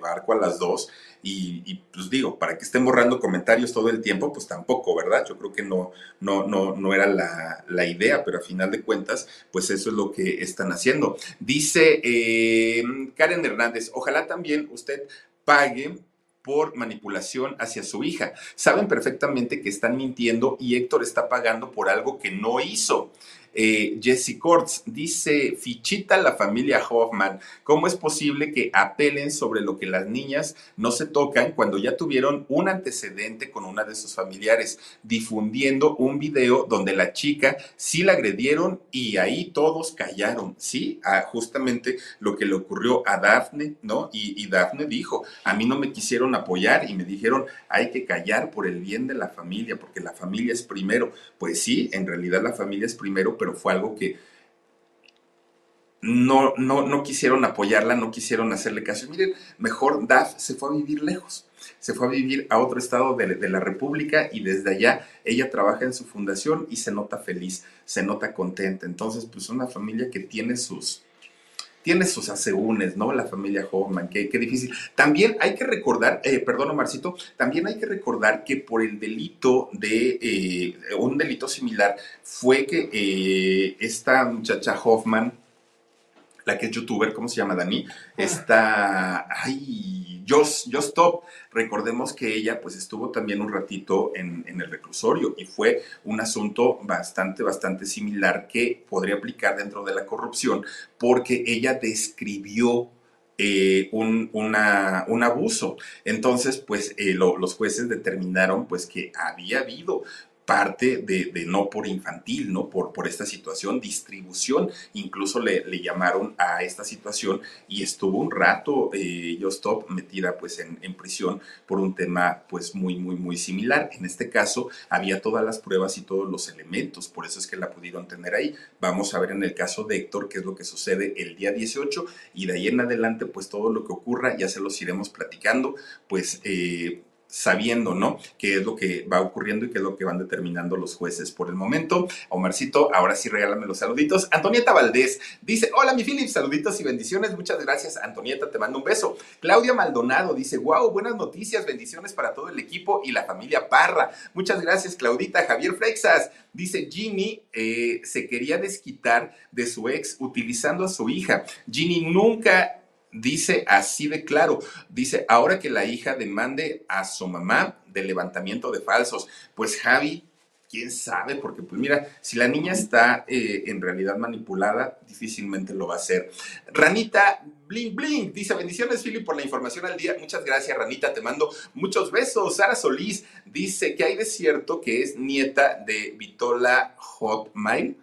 barco a las dos. Y, pues digo, para que estén borrando comentarios todo el tiempo, pues tampoco, ¿verdad? Yo creo que no, no, no, no era la, la idea, pero a final de cuentas, pues eso es lo que están haciendo. Dice eh, Karen Hernández, ojalá también usted pague por manipulación hacia su hija. Saben perfectamente que están mintiendo y Héctor está pagando por algo que no hizo. Eh, Jesse Kortz dice, fichita la familia Hoffman, ¿cómo es posible que apelen sobre lo que las niñas no se tocan cuando ya tuvieron un antecedente con una de sus familiares, difundiendo un video donde la chica sí la agredieron y ahí todos callaron, ¿sí? Ah, justamente lo que le ocurrió a Daphne, ¿no? Y, y Daphne dijo, a mí no me quisieron apoyar y me dijeron, hay que callar por el bien de la familia, porque la familia es primero. Pues sí, en realidad la familia es primero, pero fue algo que no, no, no quisieron apoyarla, no quisieron hacerle caso. Miren, mejor Daf se fue a vivir lejos, se fue a vivir a otro estado de, de la República y desde allá ella trabaja en su fundación y se nota feliz, se nota contenta. Entonces, pues una familia que tiene sus, tiene sus asegúnes, ¿no? La familia Hoffman, qué, qué difícil. También hay que recordar, eh, perdón, Omarcito, también hay que recordar que por el delito de, eh, un delito similar, fue que eh, esta muchacha Hoffman, la que es youtuber, ¿cómo se llama, Dani? Está, ay, Just, Just Stop. Recordemos que ella pues estuvo también un ratito en, en, el reclusorio y fue un asunto bastante, bastante similar que podría aplicar dentro de la corrupción porque ella describió eh, un, una, un, abuso. Entonces, pues eh, lo, los jueces determinaron pues que había habido parte de, no por infantil, ¿no? Por, por esta situación, distribución, incluso le, llamaron a esta situación y estuvo un rato eh, Stop metida pues en, en, prisión por un tema pues muy, muy, muy similar. En este caso había todas las pruebas y todos los elementos, por eso es que la pudieron tener ahí. Vamos a ver en el caso de Héctor qué es lo que sucede el día 18 y de ahí en adelante pues todo lo que ocurra ya se los iremos platicando, pues... Eh, sabiendo, ¿no? Qué es lo que va ocurriendo y qué es lo que van determinando los jueces por el momento. Omarcito, ahora sí regálame los saluditos. Antonieta Valdés dice, hola mi Philip, saluditos y bendiciones. Muchas gracias, Antonieta, te mando un beso. Claudia Maldonado dice, wow, buenas noticias, bendiciones para todo el equipo y la familia Parra. Muchas gracias, Claudita. Javier Freixas dice, Ginny eh, se quería desquitar de su ex utilizando a su hija. Ginny nunca dice así de claro, dice, ahora que la hija demande a su mamá de levantamiento de falsos, pues Javi, quién sabe, porque pues mira, si la niña está eh, en realidad manipulada, difícilmente lo va a hacer. Ranita Bling Bling dice, bendiciones Philip por la información al día. Muchas gracias Ranita, te mando muchos besos. Sara Solís dice que hay de cierto que es nieta de Vitola Hotmail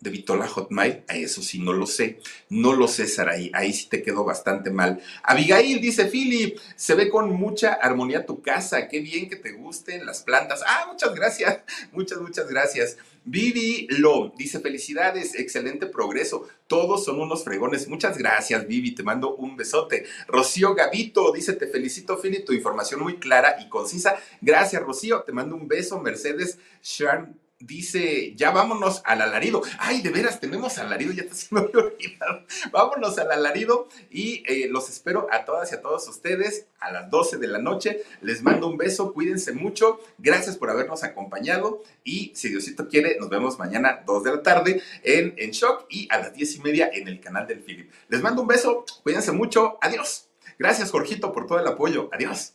de Vitola Hotmail, eso sí, no lo sé. No lo sé, Saraí. Ahí sí te quedó bastante mal. Abigail dice, Philip, se ve con mucha armonía tu casa. Qué bien que te gusten las plantas. Ah, muchas gracias. Muchas, muchas gracias. Vivi Lo dice, felicidades, excelente progreso. Todos son unos fregones. Muchas gracias, Vivi. Te mando un besote. Rocío Gavito dice, te felicito, Philip, tu información muy clara y concisa. Gracias, Rocío. Te mando un beso. Mercedes Sharn dice, ya vámonos al alarido. Ay, de veras, tenemos alarido, ya se me había olvidado. Vámonos al alarido y eh, los espero a todas y a todos ustedes a las 12 de la noche. Les mando un beso, cuídense mucho. Gracias por habernos acompañado y si Diosito quiere, nos vemos mañana 2 de la tarde en, en Shock y a las 10 y media en el canal del Philip. Les mando un beso, cuídense mucho. Adiós. Gracias, Jorgito, por todo el apoyo. Adiós.